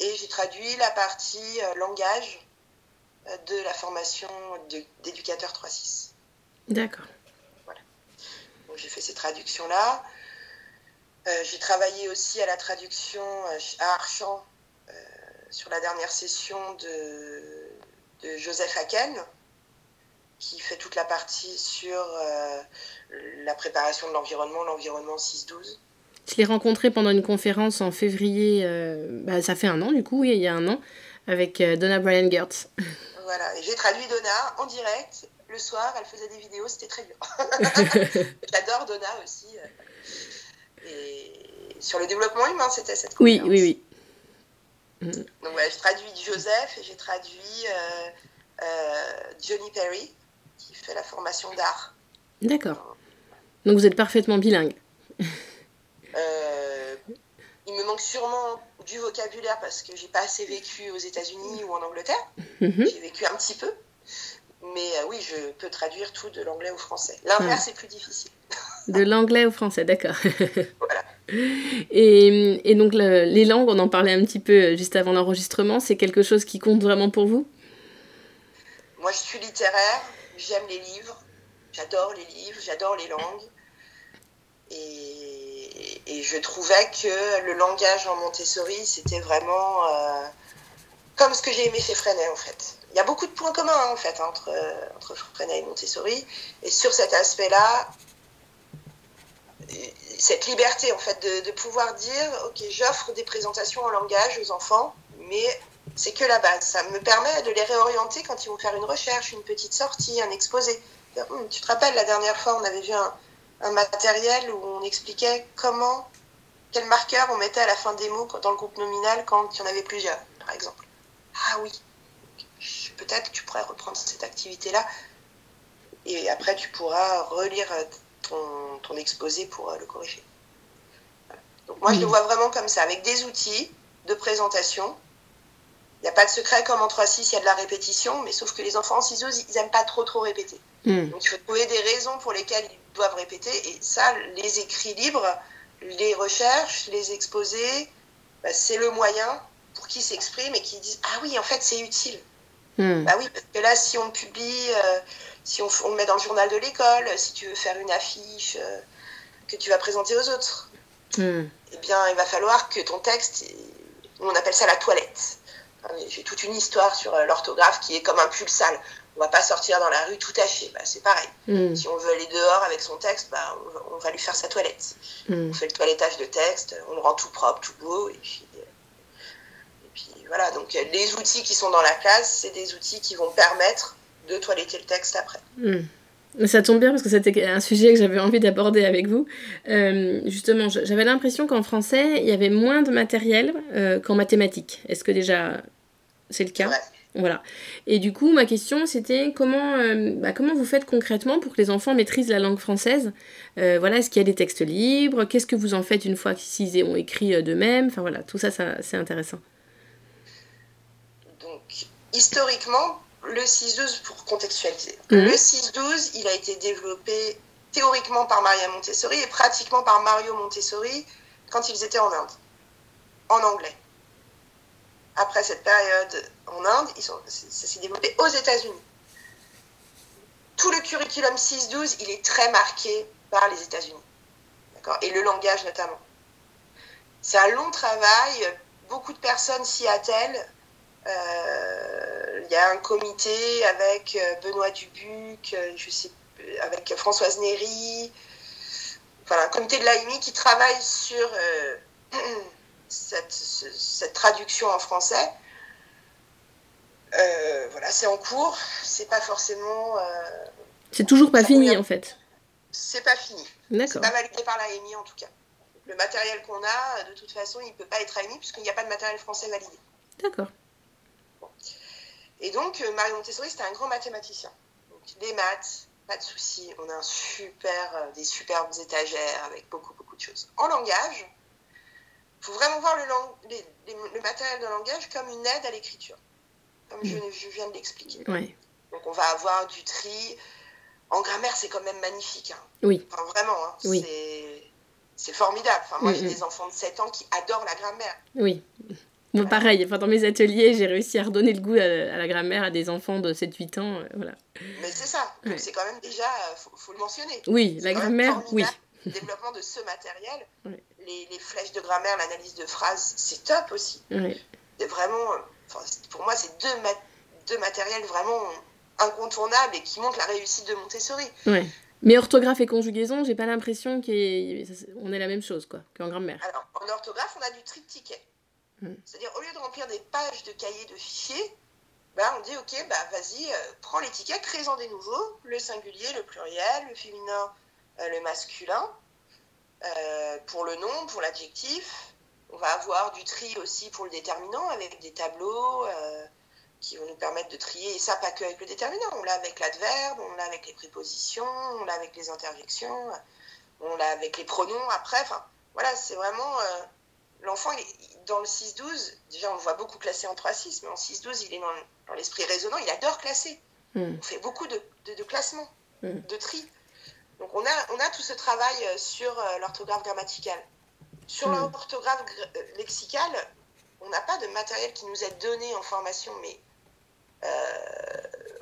Et j'ai traduit la partie langage de la formation d'éducateur 3-6. D'accord. Donc j'ai fait ces traductions-là. Euh, j'ai travaillé aussi à la traduction euh, à Archamp euh, sur la dernière session de, de Joseph Haken. qui fait toute la partie sur euh, la préparation de l'environnement, l'environnement 6-12. Je l'ai rencontré pendant une conférence en février, euh, bah, ça fait un an du coup, oui, il y a un an, avec euh, Donna Brian Gertz. Voilà, et j'ai traduit Donna en direct le soir, elle faisait des vidéos, c'était très dur. J'adore Donna aussi. Et sur le développement humain, c'était cette conférence. Oui, oui, oui. Donc voilà, j'ai traduit Joseph et j'ai traduit Johnny Perry, qui fait la formation d'art. D'accord. Donc vous êtes parfaitement bilingue. Euh, il me manque sûrement du vocabulaire parce que j'ai pas assez vécu aux États-Unis ou en Angleterre. Mhm. J'ai vécu un petit peu. Mais euh, oui, je peux traduire tout de l'anglais au français. L'inverse ah. c'est plus difficile. De l'anglais au français, d'accord. voilà. Et, et donc les langues, on en parlait un petit peu euh, juste avant l'enregistrement, c'est quelque chose qui compte vraiment pour vous? Moi, je suis littéraire, j'aime les livres, j'adore les livres, j'adore les langues. Et, et, je trouvais que le langage en Montessori, c'était vraiment euh, comme ce que j'ai aimé chez Freinet, en fait. Il y a beaucoup de points communs, hein, en fait, entre, entre Freinet et Montessori. Et sur cet aspect-là, cette liberté, en fait, de, pouvoir dire, OK, j'offre des présentations en langage aux enfants, mais c'est que la base. Ça me permet de les réorienter quand ils vont faire une recherche, une petite sortie, un exposé. Hum, tu te rappelles, la dernière fois, on avait vu un, un matériel où on expliquait comment, quel marqueur on mettait à la fin des mots dans le groupe nominal quand il y en avait plusieurs, par exemple. Ah oui, peut-être que tu pourrais reprendre cette activité-là et après tu pourras relire ton, ton exposé pour euh, le corriger. Donc moi, je le vois vraiment comme ça, avec des outils de présentation il n'y a pas de secret comme en 3-6, il y a de la répétition, mais sauf que les enfants en 6 ils n'aiment pas trop trop répéter. Hmm. Donc il faut trouver des raisons pour lesquelles ils doivent répéter, et ça, les écrits libres, les recherches, les exposés, bah, c'est le moyen pour qu'ils s'expriment et qu'ils disent Ah oui, en fait, c'est utile. Hmm. Bah oui, parce que là, si on publie, euh, si on, on, le met dans le journal de l'école, si tu veux faire une affiche euh, que tu vas présenter aux autres, hmm. eh bien, il va falloir que ton texte, on appelle ça la toilette. J'ai toute une histoire sur euh, l'orthographe qui est comme un pulsal. On va pas sortir dans la rue tout à fait. Bah, c'est pareil. Hmm. Si on veut aller dehors avec son texte, bah, on, va, lui faire sa toilette. Hmm. On fait le toilettage de texte, on le rend tout propre, tout beau. Et puis, puis voilà. Donc euh, les outils qui sont dans la classe, c'est des outils qui vont permettre de toiletter le texte après. Hmm. Ça tombe bien parce que c'était un sujet que j'avais envie d'aborder avec vous. justement, j'avais l'impression qu'en français, il y avait moins de matériel qu'en mathématiques. Est-ce que déjà c'est le cas. Voilà. Et du coup, ma question, c'était comment, euh, bah, comment vous faites concrètement pour que les enfants maîtrisent la langue française? Euh, Voilà, est-ce qu'il y a des textes libres? Qu'est-ce que vous en faites une fois qu'ils ont écrit euh, d'eux-mêmes? Enfin voilà, tout ça, ça c'est intéressant. Historiquement, le 6-12, pour contextualiser, mhm. le 6-12, il a été développé théoriquement par Maria Montessori et pratiquement par Mario Montessori quand ils étaient en Inde, en anglais après cette période en Inde, ils sont, ça s'est développé aux États-Unis. Tout le curriculum 6-12, il est très marqué par les États-Unis. Et le langage notamment. C'est un long travail, beaucoup de personnes s'y attellent. Euh, il y a un comité avec euh, Benoît Dubuc, euh, je sais, avec Françoise Néry, enfin, un comité de l'AIMI qui travaille sur cette, cette traduction en français. Euh, voilà, c'est en cours. C'est pas forcément. Euh, c'est toujours pas fini en fait. C'est pas fini. C'est pas validé par la en tout cas. Le matériel qu'on a, de toute façon, il peut pas être AMI puisqu'il n'y a pas de matériel français validé. D'accord. Et donc, euh, Mario Montessori, c'était un grand mathématicien. Donc, les maths, pas de souci. On a un super, des superbes étagères avec beaucoup, beaucoup de choses. En langage, faut vraiment voir le, le, matériel de langage comme une aide à l'écriture, comme je, mm. je, viens de l'expliquer. Donc on va avoir du tri. En grammaire, c'est quand même magnifique. Hein. Oui. Enfin, vraiment, hein. oui. c'est formidable. Enfin, moi, j'ai mm, mm. des enfants de 7 ans qui adorent la grammaire. Oui. Pareil, enfin, dans mes ateliers, j'ai réussi à redonner le goût à, la grammaire à des enfants de 7-8 ans. Euh, voilà. Mais c'est ça, c'est quand même déjà, il euh, faut, le mentionner. Oui, la grammaire, oui. Le développement de ce matériel, les, flèches de grammaire, l'analyse de phrases, c'est top aussi. C'est vraiment, pour moi, c'est deux, deux matériels vraiment incontournable et qui montre la réussite de Montessori. Ouais. Mais orthographe et conjugaison, j'ai pas l'impression qu'on est la même chose quoi qu'en grammaire. Alors, en orthographe, on a du triptyque. Hmm. C'est-à-dire, au lieu de remplir des pages de cahiers de fichiers, bah, on dit ok, bah, vas-y, euh, prends l'étiquette, crée-en des nouveaux, le singulier, le pluriel, le féminin, euh, le masculin, euh, pour le nom, pour l'adjectif. On va avoir du tri aussi pour le déterminant avec des tableaux qui vont nous permettre de trier, et ça pas que avec le déterminant, on l'a avec l'adverbe, on l'a avec les prépositions, on l'a avec les interjections, on l'a avec les pronoms après, enfin voilà, c'est vraiment l'enfant, dans le 6-12, déjà on le voit beaucoup classer en 3-6, mais en 6-12, il est dans, l'esprit raisonnant, il adore classer. Hmm. On fait beaucoup de, de, classements, hmm. de tri. Donc on a, on a tout ce travail euh, sur euh, l'orthographe grammaticale. Sur hmm. l'orthographe euh, lexicale, on n'a pas de matériel qui nous est donné en formation, mais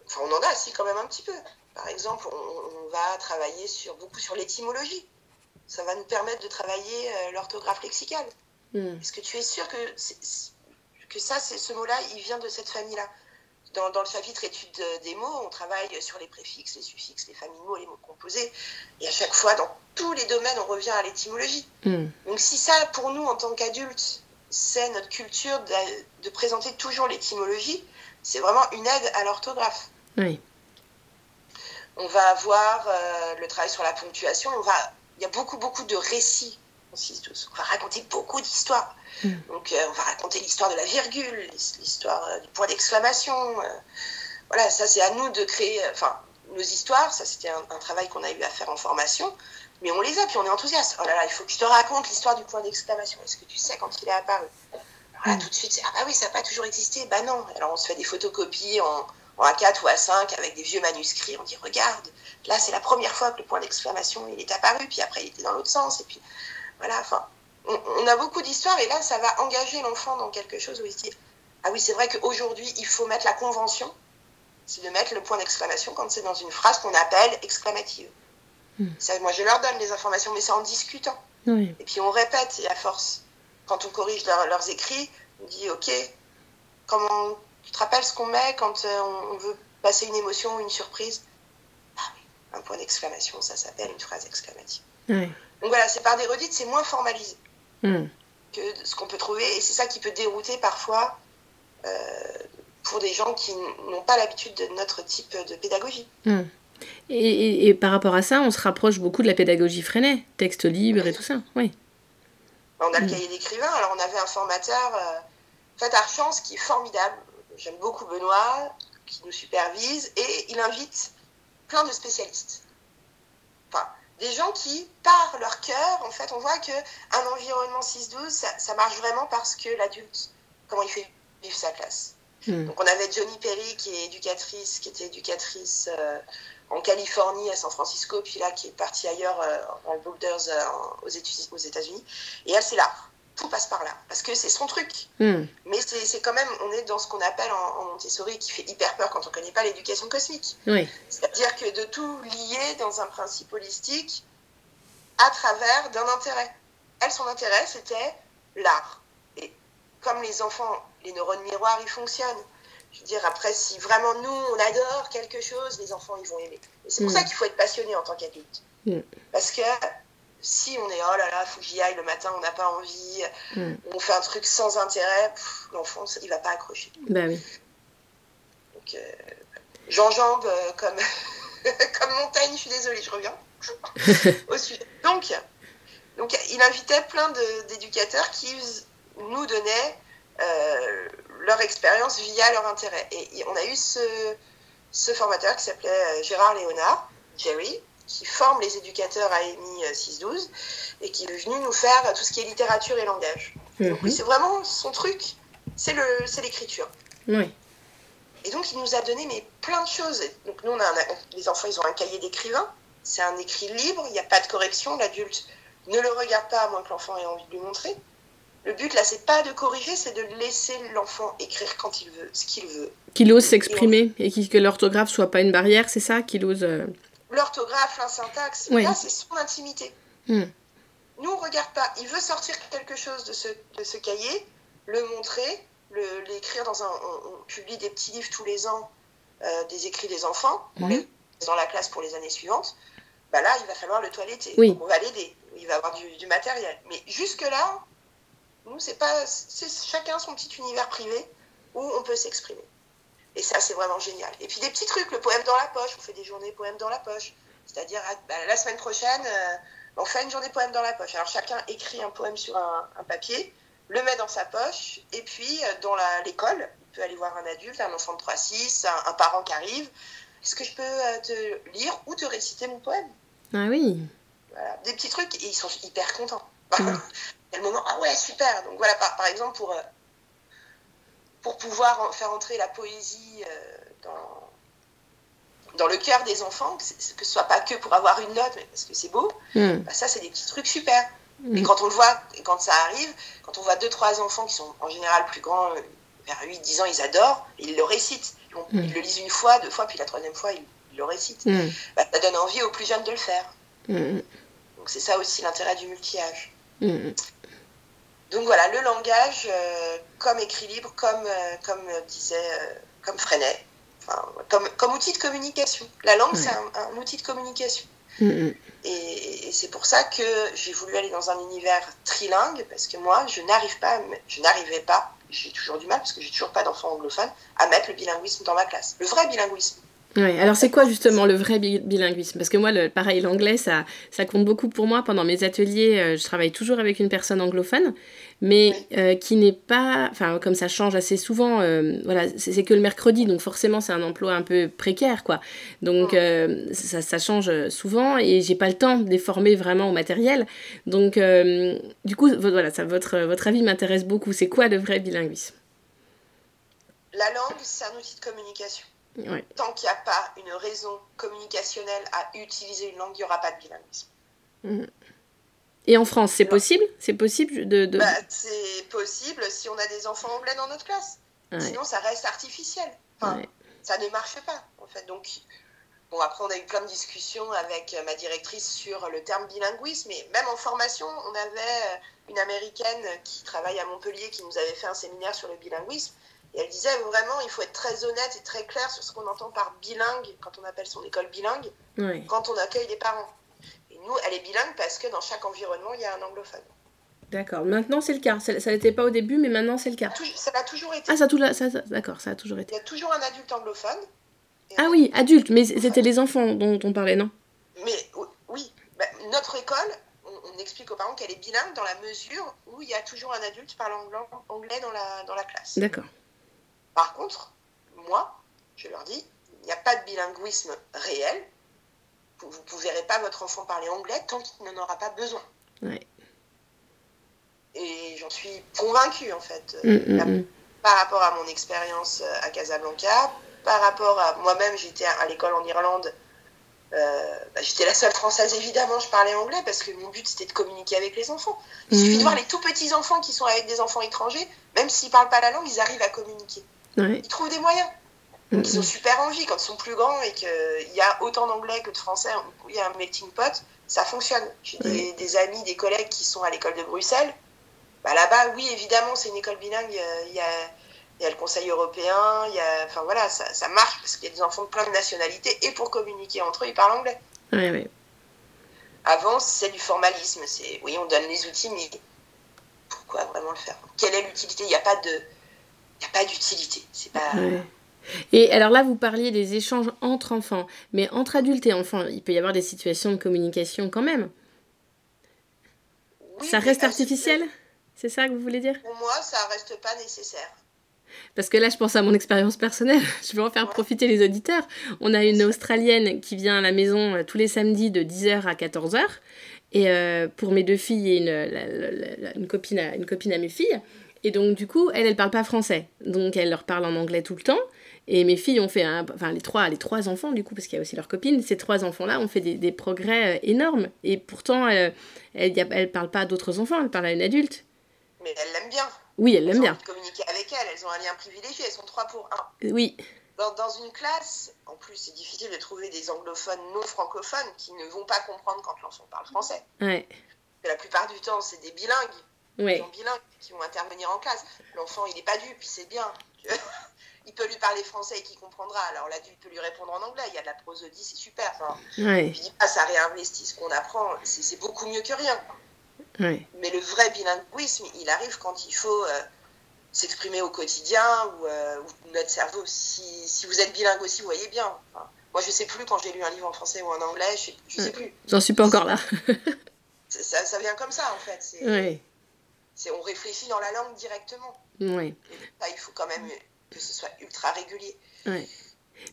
enfin, on en a aussi quand même un petit peu. Par exemple, on, va travailler sur, beaucoup sur l'étymologie. Ça va nous permettre de travailler l'orthographe lexicale. Hmm. Est-ce que tu es sûr que, que ça, ce mot-là, il vient de cette famille-là dans, dans, le chapitre étude des mots, on travaille sur les préfixes, les suffixes, les familles de mots, les mots composés. Et à chaque fois, dans tous les domaines, on revient à l'étymologie. Hmm. Donc si ça, pour nous, en tant qu'adultes, c'est notre culture de, de présenter toujours l'étymologie, c'est vraiment une aide à l'orthographe. Oui. On va avoir euh, le travail sur la ponctuation. On va, il y a beaucoup, beaucoup de récits on va raconter beaucoup d'histoires. Mm. Donc, euh, on va raconter l'histoire de la virgule, l'histoire euh, du point d'exclamation. Euh. voilà, ça, c'est à nous de créer. Enfin, nos histoires, ça, c'était un, travail qu'on a eu à faire en formation. Mais on les a, puis on est enthousiaste. Oh là là, il faut que je te raconte l'histoire du point d'exclamation. Est-ce que tu sais quand il est apparu? Alors là, mm. tout de suite, c'est Ah bah oui, ça n'a pas toujours existé. Bah non. Alors, on se fait des photocopies en, en A4 ou A5 avec des vieux manuscrits. On dit Regarde, là, c'est la première fois que le point d'exclamation il est apparu, puis après, il était dans l'autre sens. Et puis, voilà, enfin, on, a beaucoup d'histoires et là, ça va engager l'enfant dans quelque chose où il se dit Ah oui, c'est vrai qu'aujourd'hui, il faut mettre la convention, c'est de mettre le point d'exclamation quand c'est dans une phrase qu'on appelle exclamative. Hmm. Ça, moi, je leur donne les informations, mais c'est en discutant. Et puis on répète, et à force, quand on corrige leurs écrits, on dit Ok, comment tu te rappelles ce qu'on met quand euh, on, veut passer une émotion ou une surprise? Ah oui, un point d'exclamation, ça s'appelle une phrase exclamative. Donc voilà, c'est par des redites, c'est moins formalisé hmm. que ce qu'on peut trouver. Et c'est ça qui peut dérouter parfois euh, pour des gens qui n'ont pas l'habitude de notre type de pédagogie. Hmm. Et, par rapport à ça, on se rapproche beaucoup de la pédagogie freinée, texte libre et tout ça. Oui. On a le hmm. cahier d'écrivain. Alors on avait un formateur, euh, Fait Archance, qui est formidable. J'aime beaucoup Benoît, qui nous supervise. Et il invite plein de spécialistes. Des gens qui, par leur cœur, en fait, on voit qu'un environnement 6-12, ça, marche vraiment parce que l'adulte, comment il fait vivre sa classe. Hmm. Donc on avait Johnny Perry qui est éducatrice, qui était éducatrice euh, en Californie, à San Francisco, puis là qui est partie ailleurs euh, en Boulders euh, aux États-Unis. Et elle, c'est là tout passe par là, parce que c'est son truc. Hmm. Mais c'est quand même, on est dans ce qu'on appelle en, Montessori qui fait hyper peur quand on ne connaît pas l'éducation cosmique. C'est-à-dire que de tout lier dans un principe holistique à travers d'un intérêt. Elle, son intérêt, c'était l'art. Et comme les enfants, les neurones miroirs, ils fonctionnent. Je veux dire, après, si vraiment nous, on adore quelque chose, les enfants, ils vont aimer. Et c'est pour hmm. ça qu'il faut être passionné en tant qu'adulte. Hmm. Parce que si on est oh là là, faut que j'y aille le matin, on n'a pas envie, hmm. on fait un truc sans intérêt, l'enfant il va pas accrocher. Bah oui. Donc euh, j'enjambe euh, comme comme montagne, je suis désolée, je reviens au sujet. Donc donc il invitait plein d'éducateurs qui nous donnaient euh, leur expérience via leur intérêt. Et on a eu ce, ce formateur qui s'appelait Gérard Léonard, Jerry, qui forme les éducateurs à EMI 612 et qui est venu nous faire tout ce qui est littérature et langage. Mhm. c'est vraiment son truc, c'est l'écriture. Oui. Et donc il nous a donné mais plein de choses. Donc nous, on a les enfants, ils ont un cahier d'écrivain, c'est un écrit libre, il n'y a pas de correction, l'adulte ne le regarde pas à moins que l'enfant ait envie de lui montrer. Le but là, c'est pas de corriger, c'est de laisser l'enfant écrire quand il veut, ce qu'il veut. Qu'il ose s'exprimer et, que l'orthographe soit pas une barrière, c'est ça? Qu'il ose. L'orthographe, la syntaxe, là, c'est son intimité. Hmm. Nous, on regarde pas. Il veut sortir quelque chose de ce, de ce cahier, le montrer, l'écrire dans un. On, publie des petits livres tous les ans euh, des écrits des enfants dans la classe pour les années suivantes, bah là, il va falloir le toiletter. Oui. On va l'aider. Il va avoir du, du matériel. Mais jusque-là, nous, c'est pas. C'est chacun son petit univers privé où on peut s'exprimer. Et ça, c'est vraiment génial. Et puis des petits trucs, le poème dans la poche. On fait des journées poèmes dans la poche. C'est-à-dire, ah, bah, la semaine prochaine, euh, on fait une journée poème dans la poche. Alors chacun écrit un poème sur un, un papier, le met dans sa poche, et puis euh, dans l'école, il peut aller voir un adulte, un enfant de 3-6, un, un parent qui arrive. Est-ce que je peux euh, te lire ou te réciter mon poème? Ah oui. voilà. Des petits trucs, et ils sont hyper contents. Mm. Il y a le moment, ah ouais, super. Donc voilà, par, par exemple, pour, euh, pour pouvoir faire entrer la poésie euh, dans, dans le cœur des enfants, que, ce soit pas que pour avoir une note, mais parce que c'est beau, Hmm. bah ça, c'est des petits trucs super. Mm. Et quand on le voit, et quand ça arrive, quand on voit deux, trois enfants qui sont en général plus grands, euh, vers 8, 10 ans, ils adorent, ils le récitent. Donc, Mm. Ils le lisent une fois, deux fois, puis la troisième fois, ils, ils le récitent. Hmm. Bah, ça donne envie aux plus jeunes de le faire. Hmm. Donc c'est ça aussi l'intérêt du multi-âge. Donc voilà, le langage euh, comme écrit libre, comme, euh, comme euh, disait, comme Freinet, enfin, comme, comme outil de communication. La langue, Ouais. c'est un, un outil de communication. Hmm. Et, et c'est pour ça que j'ai voulu aller dans un univers trilingue, parce que moi, je n'arrive pas, je n'arrivais pas, j'ai toujours du mal, parce que j'ai toujours pas d'enfants anglophones, à mettre le bilinguisme dans ma classe. Le vrai bilinguisme. Ouais, alors c'est quoi justement le vrai bi- bilinguisme? Parce que moi, le, pareil, l'anglais, ça, ça compte beaucoup pour moi. Pendant mes ateliers, euh, je travaille toujours avec une personne anglophone, mais euh, qui n'est pas... Enfin, comme ça change assez souvent, euh, voilà, c'est que le mercredi, donc forcément, c'est un emploi un peu précaire, quoi. Donc, ça, ça change souvent et j'ai pas le temps de les former vraiment au matériel. Donc, du coup, vo- voilà, ça, votre, votre avis m'intéresse beaucoup. C'est quoi le vrai bilinguisme? La langue, c'est un outil de communication. Ouais. Tant qu'il n'y a pas une raison communicationnelle à utiliser une langue, il n'y aura pas de bilinguisme. Et en France, c'est possible? C'est possible de... de... Bah, c'est possible si on a des enfants anglais dans notre classe. Ouais. Sinon, ça reste artificiel. Enfin, Ouais. ça ne marche pas, en fait. Donc, bon, après, on a eu plein de discussions avec euh, ma directrice sur le terme bilinguisme. Et même en formation, on avait euh, une américaine qui travaille à Montpellier qui nous avait fait un séminaire sur le bilinguisme. Et elle disait vraiment, il faut être très honnête et très clair sur ce qu'on entend par bilingue quand on appelle son école bilingue, quand on accueille les parents. Et nous, elle est bilingue parce que dans chaque environnement, il y a un anglophone. D'accord. Maintenant, c'est le cas. Ça n'était pas au début, mais maintenant, c'est le cas. Ça a toujours été. Ah, ça, ça- d'accord, ça a toujours été. Il y a toujours un adulte anglophone. Ah oui, adulte, mais c'était les enfants dont on parlait, non? Mais oui, bah, notre école, on, on explique aux parents qu'elle est bilingue dans la mesure où il y a toujours un adulte parlant anglais dans, la, dans la classe. D'accord. Par contre, moi, je leur dis, il n'y a pas de bilinguisme réel. Vous ne verrez pas votre enfant parler anglais tant qu'il n'en aura pas besoin. Ouais. Et j'en suis convaincue, en fait. Hum, La- hum. par rapport à mon expérience euh, à Casablanca, par rapport à moi-même, j'étais à l'école en Irlande. Euh, bah, j'étais la seule française, évidemment, je parlais anglais parce que mon but c'était de communiquer avec les enfants. Il suffit de voir les tout petits enfants qui sont avec des enfants étrangers, même s'ils parlent pas la langue, ils arrivent à communiquer. Ouais. Ils trouvent des moyens. Donc ils ont super envie quand ils sont plus grands et qu'il y a autant d'anglais que de français, il y a un melting pot, ça fonctionne. J'ai des, des amis, des collègues qui sont à l'école de Bruxelles. Bah, Là-bas, oui, évidemment, c'est une école bilingue. Il y a, il y a le Conseil européen, il y a, enfin voilà, ça, ça marche parce qu'il y a des enfants de plein de nationalités et pour communiquer entre eux, ils parlent anglais. Ouais, ouais. Avant, c'est du formalisme. C'est oui, on donne les outils, mais pourquoi vraiment le faire? Quelle est l'utilité? Il n'y a pas de, il y a pas d'utilité. C'est pas. Ouais. Et alors là, vous parliez des échanges entre enfants, mais entre adultes et enfants, il peut y avoir des situations de communication quand même. Oui, ça reste artificiel C'est ça que vous voulez dire? Pour moi, ça reste pas nécessaire. Parce que là, je pense à mon expérience personnelle. Je vais en faire Ouais. profiter les auditeurs. On a une Australienne qui vient à la maison euh, tous les samedis de 10h à 14h. Et euh, pour mes deux filles et une, la- la- la- la- une, copine à, une copine à mes filles. Et donc, du coup, elle, elle parle pas français. Donc, elle leur parle en anglais tout le temps. Et mes filles ont fait, un, enfin, les trois, les trois enfants, du coup, parce qu'il y a aussi leurs copines, ces trois enfants-là ont fait des, des progrès euh, énormes. Et pourtant, elle, elle, elle parle pas à d'autres enfants, elle parle à une adulte. Mais elles l'aiment bien. Oui, elle l'aime bien. de communiquer avec elle, elles ont un lien privilégié, elles sont trois pour un. Oui, Dans, dans une classe, en plus, c'est difficile de trouver des anglophones non francophones qui ne vont pas comprendre quand l'enfant parle français. ouais, la plupart du temps, c'est des bilingues, ouais. gens bilingues qui vont intervenir en classe. L'enfant, il n'est pas dupe, sait bien. il peut lui parler français et qu'il comprendra. Alors l'adulte peut lui répondre en anglais. Il y a de la prosodie, c'est super. Enfin, Ouais. Pas ça réinvestit ce qu'on apprend, c'est c'est beaucoup mieux que rien. Ouais. Mais le vrai bilinguisme, il arrive quand il faut euh, s'exprimer au quotidien ou, euh, ou notre cerveau. Si, si vous êtes bilingue aussi, vous voyez bien. Enfin, moi, je sais plus quand j'ai lu un livre en français ou en anglais, je, sais- je sais plus. J'en suis pas encore là. C'est- Ça, ça vient comme ça, en fait. C'est, Ouais. On réfléchit dans la langue directement. Ça, il faut quand même que ce soit ultra régulier.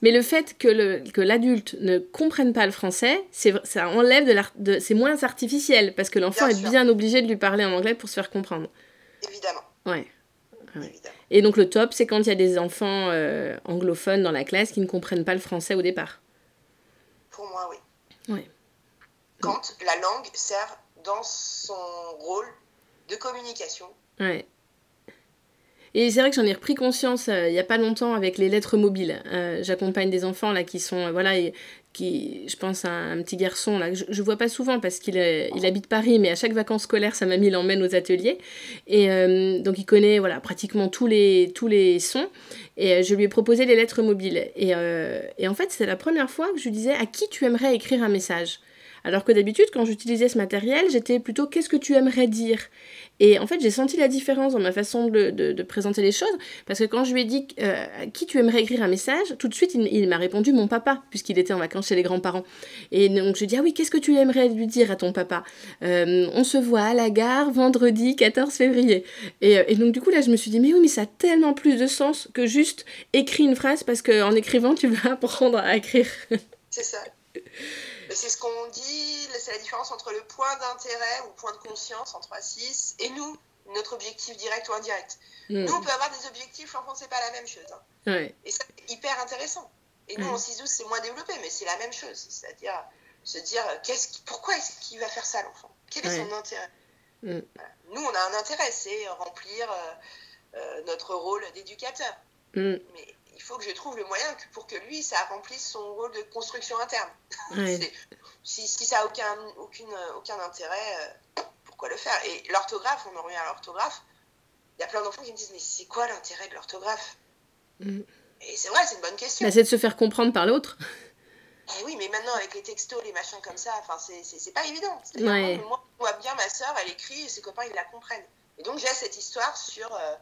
Mais le fait que l'adulte ne comprenne pas le français, c'est ça enlève de l'art de c'est moins artificiel parce que l'enfant est sûr. bien obligé de lui parler en anglais pour se faire comprendre. Évidemment. Ouais. Ouais. évidemment. Et donc le top, c'est quand il y a des enfants euh, anglophones dans la classe qui ne comprennent pas le français au départ. Pour moi, oui. Ouais. Quand la langue sert dans son rôle de communication. Ouais. Et c'est vrai que j'en ai repris conscience euh, il y a pas longtemps avec les lettres mobiles. Euh, J'accompagne des enfants là qui sont euh, voilà qui je pense à un, petit garçon là que je, je vois pas souvent parce qu'il il habite Paris mais à chaque vacances scolaires sa mamie l'emmène aux ateliers et euh, donc il connaît voilà pratiquement tous les tous les sons et euh, je lui ai proposé les lettres mobiles et, euh, et en fait c'est la première fois que je lui disais à qui tu aimerais écrire un message? Alors que d'habitude, quand j'utilisais ce matériel, j'étais plutôt qu'est-ce que tu aimerais dire? Et en fait, j'ai senti la différence dans ma façon de, de- présenter les choses, parce que quand je lui ai dit euh, qui tu aimerais écrire un message, tout de suite, il, m'a répondu mon papa, puisqu'il était en vacances chez les grands-parents. Et donc, je lui dit ah oui, qu'est-ce que tu aimerais lui dire à ton papa? Euh, On se voit à la gare vendredi 14 février. Et, euh, et donc, du coup, là, je me suis dit mais oui, mais ça a tellement plus de sens que juste écrire une phrase, parce qu'en écrivant, tu vas apprendre à écrire. C'est ça. C'est ce qu'on dit, c'est la différence entre le point d'intérêt ou point de conscience en 3-6 et nous, notre objectif direct ou indirect. Mm. Nous, on peut avoir des objectifs, l'enfant, c'est pas la même chose. hein. Ouais. Et ça, c'est hyper intéressant. Et nous, Mm. en 6-12, c'est moins développé, mais c'est la même chose. C'est-à-dire se dire, euh, qu'est-ce pourquoi est-ce qu'il va faire ça, l'enfant? Quel est Ouais. son intérêt? Mm. Voilà. Nous, on a un intérêt, c'est remplir euh, euh, notre rôle d'éducateur. Mais il faut que je trouve le moyen que- pour que lui, ça remplisse son rôle de construction interne. Ouais. Si, si ça n'a aucun, aucune, aucun intérêt, euh, pourquoi le faire? Et l'orthographe, on en revient à l'orthographe, il y a plein d'enfants qui me disent, mais c'est quoi l'intérêt de l'orthographe? Mm. Et c'est vrai, c'est une bonne question. Bah, c'est de se faire comprendre par l'autre. Eh oui, mais maintenant, avec les textos, les machins comme ça, enfin, c'est- pas évident. Ouais. Moi, je vois bien ma soeur, elle écrit et ses copains, ils la comprennent. Et donc, j'ai cette histoire sur. euh,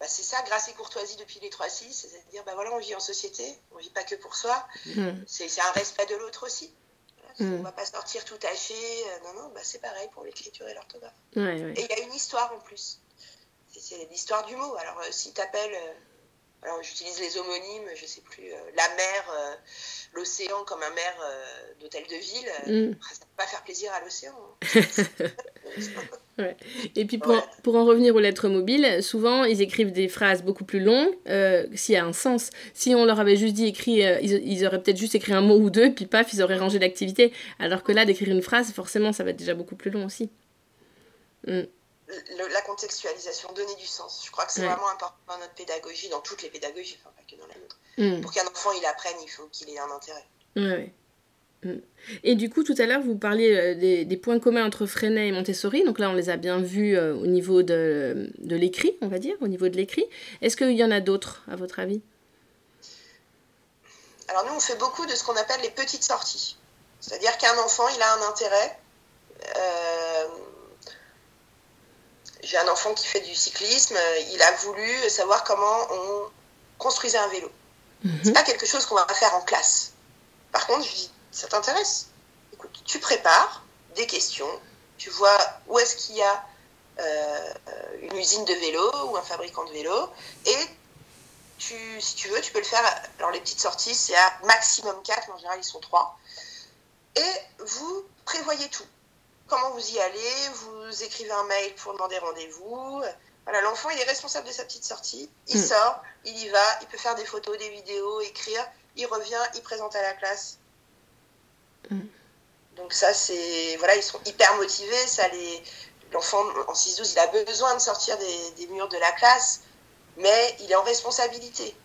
bah, c'est ça, grâce et courtoisie depuis les 3-6, c'est-à-dire, bah voilà, on vit en société, on vit pas que pour soi, Mm. c'est un respect de l'autre aussi. Voilà, Mm. On va pas sortir tout taché, euh, non, non, bah, c'est pareil pour l'écriture et l'orthographe. Ouais, ouais. Et il y a une histoire en plus. C'est- l'histoire du mot. Alors, euh, si tu appelles, alors j'utilise les homonymes, je sais plus, euh, la mer, euh, l'océan comme un maire euh, d'hôtel de ville, euh, Mm. ça va pas faire plaisir à l'océan. hein. Et puis pour, Ouais. pour en revenir aux lettres mobiles, souvent ils écrivent des phrases beaucoup plus longues euh, s'il y a un sens. Si on leur avait juste dit écrit, euh, ils, ils auraient peut-être juste écrit un mot ou deux, puis paf, ils auraient rangé l'activité. Alors que là, d'écrire une phrase, forcément, ça va être déjà beaucoup plus long aussi. Mm. Le- la contextualisation, donner du sens. Je crois que c'est Ouais. vraiment important dans notre pédagogie, dans toutes les pédagogies, enfin pas que dans la nôtre. Mm. Pour qu'un enfant il apprenne, il faut qu'il ait un intérêt. Ouais. Et du coup, tout à l'heure, vous parliez euh, des, des points communs entre Freinet et Montessori. Donc là, on les a bien vus euh, au niveau de, de l'écrit, on va dire, au niveau de l'écrit. Est-ce qu'il y en a d'autres, à votre avis? Alors nous, on fait beaucoup de ce qu'on appelle les petites sorties. C'est-à-dire qu'un enfant, il a un intérêt. Euh, J'ai un enfant qui fait du cyclisme, il a voulu savoir comment on construisait un vélo. C'est Mhm. pas quelque chose qu'on va faire en classe. Par contre, je dis, ça t'intéresse? Écoute, tu prépares des questions, tu vois où est-ce qu'il y a euh, une usine de vélo ou un fabricant de vélo, et tu, si tu veux, tu peux le faire. Alors, les petites sorties, c'est à maximum 4, mais en général, ils sont 3. Et vous prévoyez tout. Comment vous y allez, vous écrivez un mail pour demander rendez-vous. Voilà, l'enfant, il est responsable de sa petite sortie. Il Mm. sort, il y va, il peut faire des photos, des vidéos, écrire. Il revient, il présente à la classe. Donc ça, c'est... Voilà, ils sont hyper motivés. Ça les... L'enfant, en 6-12, il a besoin de sortir des, des murs de la classe, mais il est en responsabilité.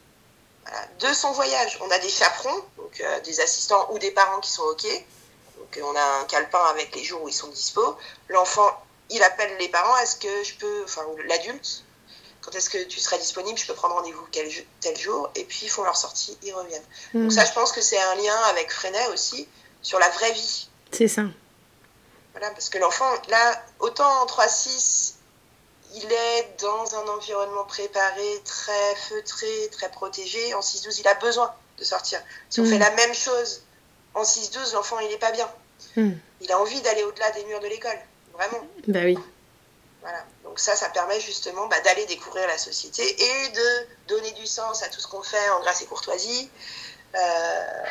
Voilà, de son voyage. On a des chaperons, donc euh, des assistants ou des parents qui sont OK. Donc euh, on a un calepin avec les jours où ils sont dispo. L'enfant, il appelle les parents, est-ce que je peux, enfin l'adulte, quand est-ce que tu seras disponible, je peux prendre rendez-vous tel jour, et puis ils font leur sortie, ils reviennent. Donc ça, je pense que c'est un lien avec Freinet aussi sur la vraie vie. C'est ça. Voilà, parce que l'enfant, là, autant en 3-6, il est dans un environnement préparé, très feutré, très protégé. En 6-12, il a besoin de sortir. Si on fait la même chose en 6-12, l'enfant, il n'est pas bien. Il a envie d'aller au-delà des murs de l'école, vraiment. Bah oui. Voilà. Donc ça, ça permet justement bah, d'aller découvrir la société et de donner du sens à tout ce qu'on fait en grâce et courtoisie. Euh,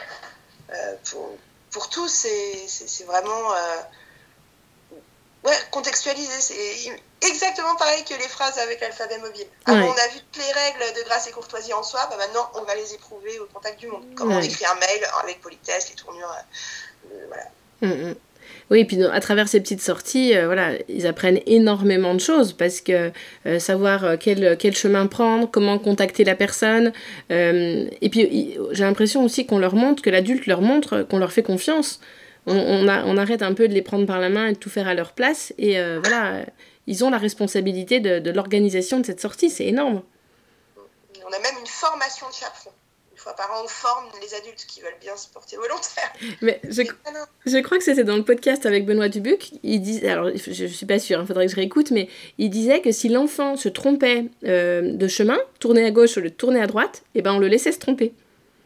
euh, pour, pour tous, c'est vraiment euh, ouais, contextualiser. C'est exactement pareil que les phrases avec l'alphabet mobile. Avant, on a vu toutes les règles de grâce et courtoisie en soi. Bah, maintenant, on va les éprouver au contact du monde. Comment on écrit un mail avec politesse, les tournures. voilà. Mm, mm. Oui, et puis à travers ces petites sorties, euh, voilà, ils apprennent énormément de choses parce que euh, savoir euh, quel, quel, chemin prendre, comment contacter la personne. et puis j'ai l'impression aussi qu'on leur montre, que l'adulte leur montre qu'on leur fait confiance. On, on, arrête un peu de les prendre par la main et de tout faire à leur place. Et voilà, ils ont la responsabilité de, de l'organisation de cette sortie. C'est énorme. On a même une formation de chaperon fois par an, on forme les adultes qui veulent bien se porter volontaire. Mais je, je crois que c'était dans le podcast avec Benoît Dubuc. Il dit, alors je, ne suis pas sûre, il faudrait que je réécoute, mais il disait que si l'enfant se trompait euh, de chemin, tourner à gauche au lieu de tourner à droite, et eh ben on le laissait se tromper.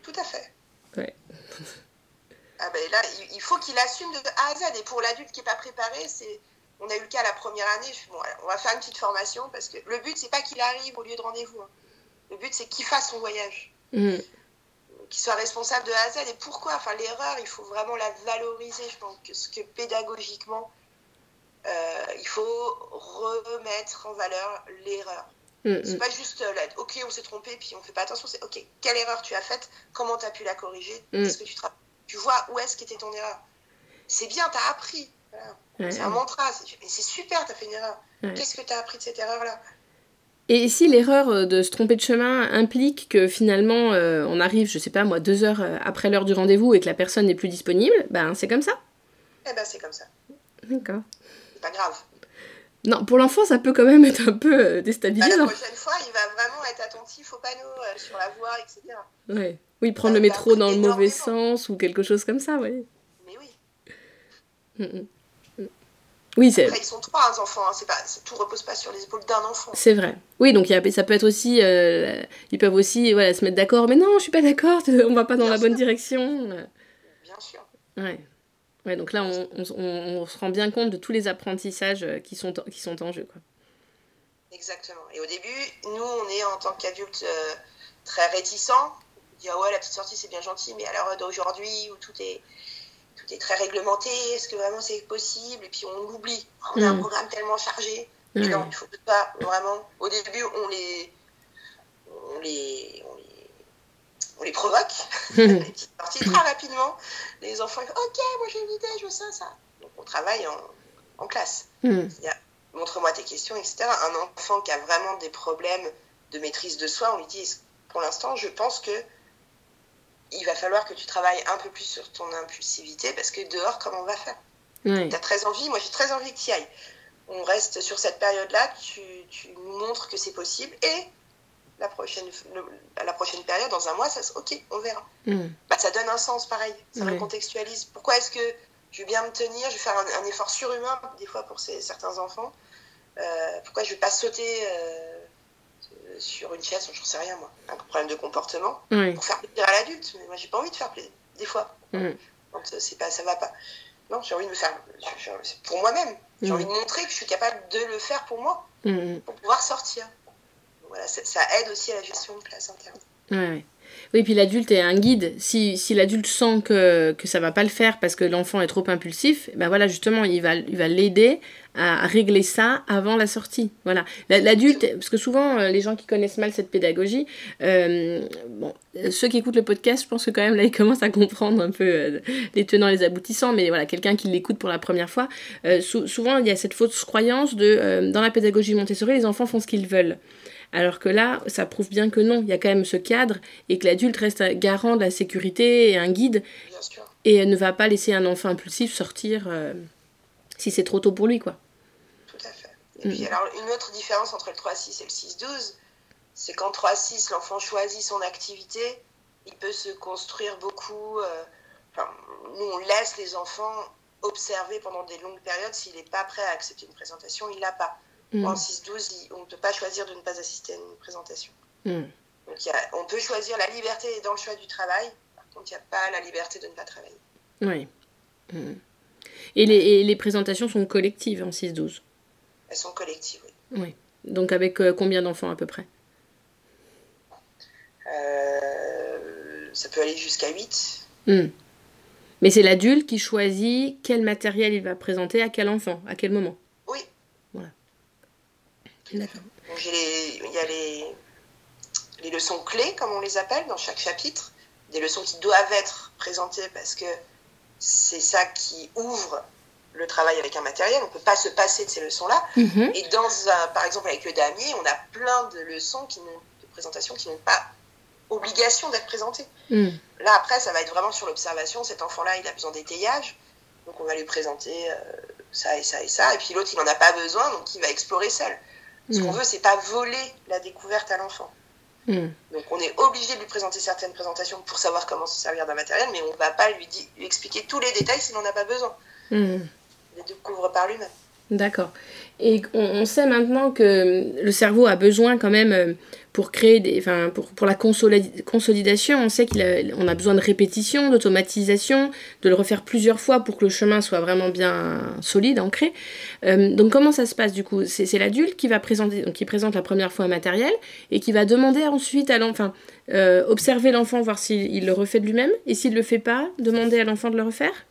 Tout à fait. Ouais. Ah ben là, il faut qu'il assume de A à Z. Et pour l'adulte qui n'est pas préparé, c'est on a eu le cas la première année. bon, on va faire une petite formation parce que le but c'est pas qu'il arrive au lieu de rendez-vous. Hein. Le but c'est qu'il fasse son voyage. Mmh qu'il soit responsable de A à Z. Et pourquoi Enfin, l'erreur, il faut vraiment la valoriser. Je pense que, que pédagogiquement, euh, il faut remettre en valeur l'erreur. Mm, c'est mm. pas juste euh, là, ok, on s'est trompé, puis on fait pas attention. C'est ok, quelle erreur tu as faite Comment tu as pu la corriger mm. Est-ce que tu, tu vois où est-ce qu'était ton erreur C'est bien, tu as appris. c'est un mantra. C'est super, tu as fait une erreur. Qu'est-ce que tu as appris de cette erreur-là? Et si l'erreur euh, de se tromper de chemin implique que finalement euh, on arrive, je sais pas moi, deux heures euh, après l'heure du rendez-vous et que la personne n'est plus disponible, ben c'est comme ça. Eh ben c'est comme ça. D'accord. C'est pas grave. Non, pour l'enfant, ça peut quand même être un peu déstabilisant. Bah, la prochaine fois, il va vraiment être attentif aux panneaux sur la voie, etc. Ouais. Oui, prendre le métro dans le mauvais sens ou quelque chose comme ça, oui. Mais oui. Mm, mm. Oui, c'est... Après, ils sont trois hein, enfants, hein. pas, tout repose pas sur les épaules d'un enfant. C'est vrai. Oui, donc y a, ça peut être aussi, euh, ils peuvent aussi voilà, se mettre d'accord, mais non, je suis pas d'accord, on va pas dans la bonne direction. Bien sûr. Ouais. Ouais, donc là, on, on, on, se rend bien compte de tous les apprentissages euh, qui sont, qui sont en jeu. Quoi. Exactement. Et au début, nous, on est en tant qu'adultes euh, très réticents. On dit, ah ouais, la petite sortie, c'est bien gentil, mais à l'heure d'aujourd'hui, où tout est tout est très réglementé, est-ce que vraiment c'est possible Et puis on l'oublie. On a un mm. programme tellement chargé. Mais non, il faut pas vraiment. Au début, on les, on les, on les, provoque. les petites parties très rapidement. Les enfants, ok, moi j'ai une idée, je veux ça, ça. Donc on travaille en, en classe. Mm. Montre-moi tes questions, etc. Un enfant qui a vraiment des problèmes de maîtrise de soi, on lui dit, pour l'instant, je pense que il va falloir que tu travailles un peu plus sur ton impulsivité parce que dehors, comment on va faire? Tu as très envie, moi j'ai très envie que tu y ailles. On reste sur cette période-là, tu, tu, nous montres que c'est possible et la prochaine, la prochaine période, dans un mois, ça ok, on verra. Mm. Bah, ça donne un sens pareil, ça me contextualise. Pourquoi est-ce que je vais bien me tenir, je vais faire un, effort surhumain des fois pour ces, certains enfants? Euh, Pourquoi je vais pas sauter euh, sur une chaise, j'en sais rien moi, un problème de comportement, pour faire plaisir à l'adulte. Mais moi, j'ai pas envie de faire plaisir, des fois. Mm. Quand euh, c'est pas, ça va pas. Non, j'ai envie de me faire. Pour moi-même. J'ai mm. envie de montrer que je suis capable de le faire pour moi, mm, pour pouvoir sortir. Voilà, ça, aide aussi à la gestion de place interne. Ouais. Oui, puis l'adulte est un guide. Si, si l'adulte sent que, que ça va pas le faire parce que l'enfant est trop impulsif, ben voilà, justement, il va il va l'aider à régler ça avant la sortie. Voilà. L'adulte, parce que souvent, euh, les gens qui connaissent mal cette pédagogie, euh, bon, ceux qui écoutent le podcast, je pense que quand même là, ils commencent à comprendre un peu euh, les tenants, les aboutissants, mais voilà, quelqu'un qui l'écoute pour la première fois, souvent, il y a cette fausse croyance de, dans la pédagogie Montessori, les enfants font ce qu'ils veulent. Alors que là, ça prouve bien que non, il y a quand même ce cadre et que l'adulte reste garant de la sécurité et un guide et ne va pas laisser un enfant impulsif sortir si c'est trop tôt pour lui, quoi. Et puis, alors, une autre différence entre le 3-6 et le 6-12, c'est qu'en 3-6, l'enfant choisit son activité, il peut se construire beaucoup. euh, enfin, nous, on laisse les enfants observer pendant des longues périodes. S'il n'est pas prêt à accepter une présentation, il l'a pas. Mm. En 6-12, il- on ne peut pas choisir de ne pas assister à une présentation. Mm. Donc, a- on peut choisir la liberté dans le choix du travail. Par contre, il n'y a pas la liberté de ne pas travailler. Oui. Mm. Et les, et les présentations sont collectives en 6-12. Elles sont collectives, oui. Oui. Donc avec euh, combien d'enfants à peu près? Euh, ça peut aller jusqu'à 8. Mm. Mais c'est l'adulte qui choisit quel matériel il va présenter à quel enfant, à quel moment? Oui. D'accord. Les- il y a les, les leçons clés, comme on les appelle, dans chaque chapitre. Des leçons qui doivent être présentées parce que c'est ça qui ouvre le travail avec un matériel. On ne peut pas se passer de ces leçons-là. Mhm. Et dans un- par exemple, avec le damier, on a plein de leçons, qui de présentations qui n'ont pas obligation d'être présentées. Mm. Là, après, ça va être vraiment sur l'observation. Cet enfant-là, il a besoin d'étayage. Donc, on va lui présenter euh, ça et ça et ça. Et puis l'autre, il n'en a pas besoin, donc il va explorer seul. Ce qu'on Mm. veut, c'est pas voler la découverte à l'enfant. Donc, on est obligé de lui présenter certaines présentations pour savoir comment se servir d'un matériel, mais on ne va pas lui, expliquer tous les détails s'il n'en a pas besoin. Les découvre par lui-même. D'accord. Et on, sait maintenant que le cerveau a besoin quand même euh, pour créer des, enfin pour, pour la consolid- consolidation, on sait qu'il a, a besoin de répétition, d'automatisation, de le refaire plusieurs fois pour que le chemin soit vraiment bien solide, ancré. Euh, donc comment ça se passe du coup? C'est l'adulte qui va présenter, donc qui présente la première fois un matériel et qui va demander ensuite à l'enfant, euh, observer l'enfant, voir s'il il le refait de lui-même et s'il le fait pas, demander à l'enfant de le refaire?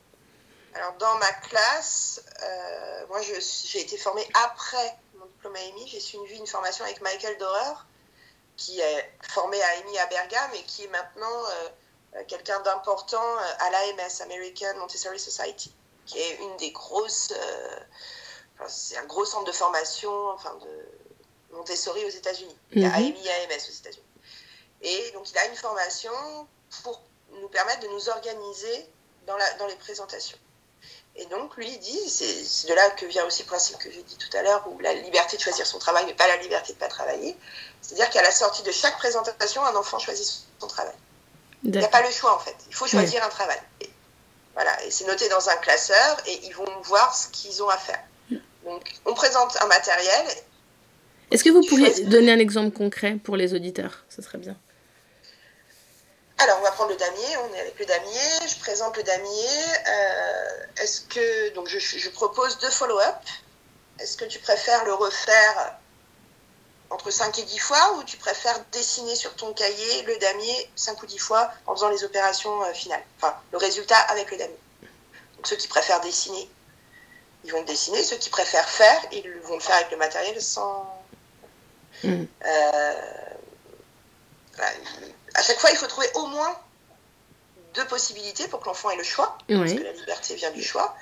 Alors, dans ma classe, euh, moi, j'ai été formée après mon diplôme à EMI. J'ai suivi une formation avec Michael Dorer, qui est formé à EMI à Bergame et qui est maintenant euh, quelqu'un d'important euh, à l'AMS, American Montessori Society, qui est une des grosses. euh, enfin, c'est un gros centre de formation enfin, de Montessori aux États-Unis. Il y a Mhm. AMI et AMS aux États-Unis. Et donc, il a une formation pour nous permettre de nous organiser dans, la, dans les présentations. Et donc, lui, il dit, c'est de là que vient aussi le principe que j'ai dit tout à l'heure, où la liberté de choisir son travail, mais pas la liberté de ne pas travailler. C'est-à-dire qu'à la sortie de chaque présentation, un enfant choisit son travail. Il n'y a pas le choix, en fait. Il faut choisir un travail. Et, voilà, et c'est noté dans un classeur, et ils vont voir ce qu'ils ont à faire. Donc, on présente un matériel. Est-ce que vous pourriez choisis. donner un exemple concret pour les auditeurs? Ce serait bien. Alors, on va prendre le damier. On est avec le damier. Je présente le damier. Euh, Est-ce que donc je, je propose deux follow-up. Est-ce que tu préfères le refaire entre 5 et 10 fois ou tu préfères dessiner sur ton cahier le damier 5 ou 10 fois en faisant les opérations euh, finales Enfin, le résultat avec le damier? Donc, ceux qui préfèrent dessiner, ils vont le dessiner. Ceux qui préfèrent faire, ils vont le faire avec le matériel sans. Mm. Euh, voilà. À chaque fois, il faut trouver au moins deux possibilités pour que l'enfant ait le choix, parce que la liberté vient du choix.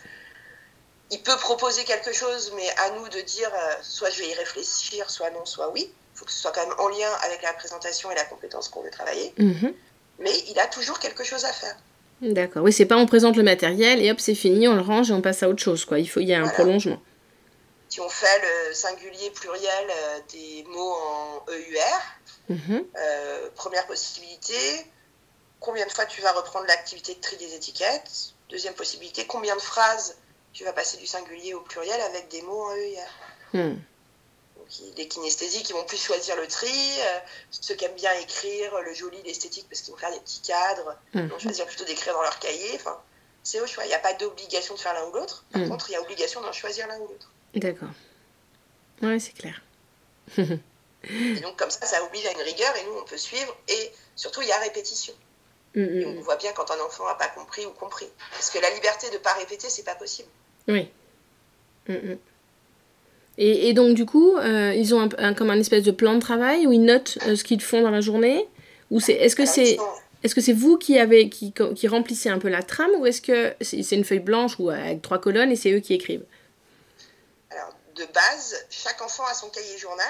Il peut proposer quelque chose, mais à nous de dire euh, soit je vais y réfléchir, soit non, soit oui. Il faut que ce soit quand même en lien avec la présentation et la compétence qu'on veut travailler. Mhm. Mais il a toujours quelque chose à faire. D'accord. Oui, c'est pas on présente le matériel et hop, c'est fini, on le range et on passe à autre chose. Quoi. Il, faut, il y a un Voilà. prolongement. Si on fait le singulier pluriel euh, des mots en EUR, Mhm. euh, première possibilité, combien de fois tu vas reprendre l'activité de tri des étiquettes Deuxième possibilité, combien de phrases tu vas passer du singulier au pluriel avec des mots en EUR Hmm. Donc, les kinesthésiques, ils vont plus choisir le tri. euh, ceux qui aiment bien écrire, le joli, l'esthétique, parce qu'ils vont faire des petits cadres, ils Mhm. vont choisir plutôt d'écrire dans leur cahier. Enfin, c'est au choix. Il n'y a pas d'obligation de faire l'un ou l'autre. Par Mhm. contre, il y a obligation d'en choisir l'un ou l'autre. D'accord. Ouais, c'est clair. Et donc, comme ça, ça oblige à une rigueur et nous, on peut suivre. Et surtout, il y a répétition. Mhm, Et on voit bien quand un enfant n'a pas compris ou compris. Parce que la liberté de ne pas répéter, c'est pas possible. Oui. Mhm. Et, et donc, du coup, euh, ils ont un, un- comme un espèce de plan de travail où ils notent euh, ce qu'ils font dans la journée? Ou c'est, est-ce que c'est est-ce que c'est vous qui, avez, qui, qui remplissez un peu la trame ou est-ce que c'est, c'est une feuille blanche ou avec trois colonnes et c'est eux qui écrivent? Alors, de base, chaque enfant a son cahier journal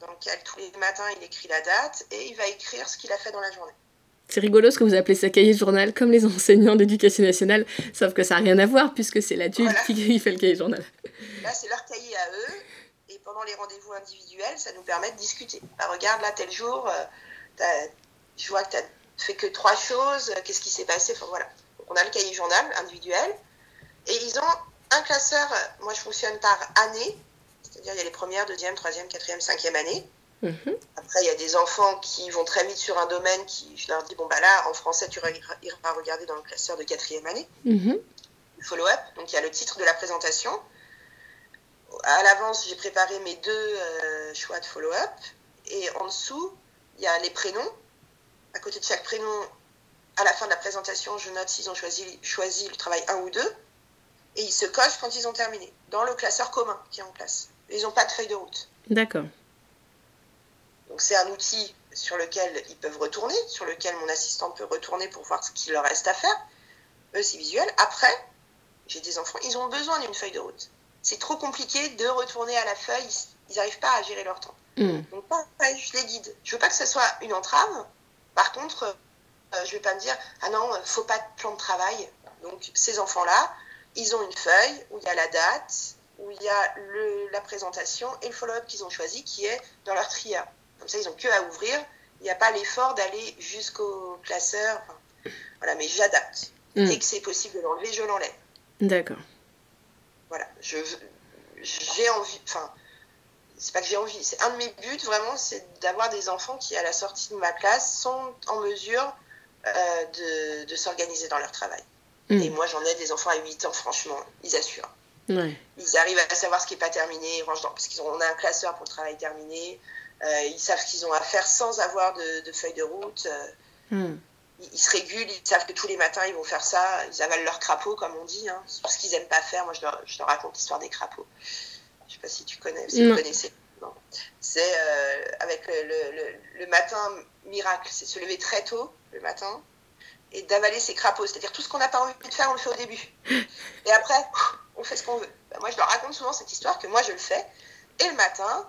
dans lequel tous les matins il écrit la date et il va écrire ce qu'il a fait dans la journée. C'est rigolo ce que vous appelez ça cahier journal, comme les enseignants d'éducation nationale, sauf que ça n'a rien à voir puisque c'est l'adulte Voilà. qui, fait le cahier journal. Là, c'est leur cahier à eux et pendant les rendez-vous individuels, ça nous permet de discuter. Bah, regarde, là, tel jour, je vois que tu as fait que trois choses, qu'est-ce qui s'est passé enfin, voilà. on a le cahier journal individuel. Et ils ont un classeur, moi je fonctionne par année, c'est-à-dire il y a les premières, deuxième, troisième, quatrième, cinquième année. Mhm. Après, il y a des enfants qui vont très vite sur un domaine qui, je leur dis, bon, bah là, en français, tu iras regarder dans le classeur de quatrième année. Mhm. Follow-up, donc il y a le titre de la présentation. À l'avance, j'ai préparé mes deux euh, choix de follow-up. Et en dessous, il y a les prénoms. À côté de chaque prénom, à la fin de la présentation, je note s'ils ont choisi, choisi le travail 1 ou 2. Et ils se cochent quand ils ont terminé, dans le classeur commun qui est en place. Ils n'ont pas de feuille de route. D'accord. Donc c'est un outil sur lequel ils peuvent retourner, sur lequel mon assistante peut retourner pour voir ce qu'il leur reste à faire. Eux, c'est visuel. Après, j'ai des enfants, ils ont besoin d'une feuille de route. C'est trop compliqué de retourner à la feuille, ils n'arrivent pas à gérer leur temps. Hmm. Donc, je les guide. Je veux pas que ce soit une entrave. Par contre, euh, je vais pas me dire, ah non, faut pas de plan de travail. Donc, ces enfants-là, ils ont une feuille où il y a la date, où il y a le, la présentation et le follow-up qu'ils ont choisi qui est dans leur tria. Comme ça, ils n'ont que à ouvrir. Il n'y a pas l'effort d'aller jusqu'au classeur. voilà, mais j'adapte. Hmm. Dès que c'est possible de l'enlever, je l'enlève. D'accord. Voilà, je j'ai envie, enfin, c'est pas que j'ai envie, c'est un de mes buts vraiment, c'est d'avoir des enfants qui, à la sortie de ma classe, sont en mesure euh, de, de s'organiser dans leur travail. Hmm. Et moi, j'en ai des enfants à 8 ans, franchement, ils assurent. Ils arrivent à savoir ce qui n'est pas terminé, parce qu'on a un classeur pour le travail terminé. Euh, ils savent ce qu'ils ont à faire sans avoir de, de feuille de route. Euh, hmm. ils, se régulent, ils savent que tous les matins ils vont faire ça. Ils avalent leur crapaud, comme on dit. Hein. C'est ce qu'ils n'aiment pas faire. Moi, je leur, je leur raconte l'histoire des crapauds. Je ne sais pas si tu connais, si vous connaissez. C'est euh, avec le, le, le, matin miracle, c'est se lever très tôt le matin et d'avaler ses crapauds. C'est-à-dire tout ce qu'on n'a pas envie de faire, on le fait au début. Et après, on fait ce qu'on veut. Ben, moi, je leur raconte souvent cette histoire que moi, je le fais. Et le matin,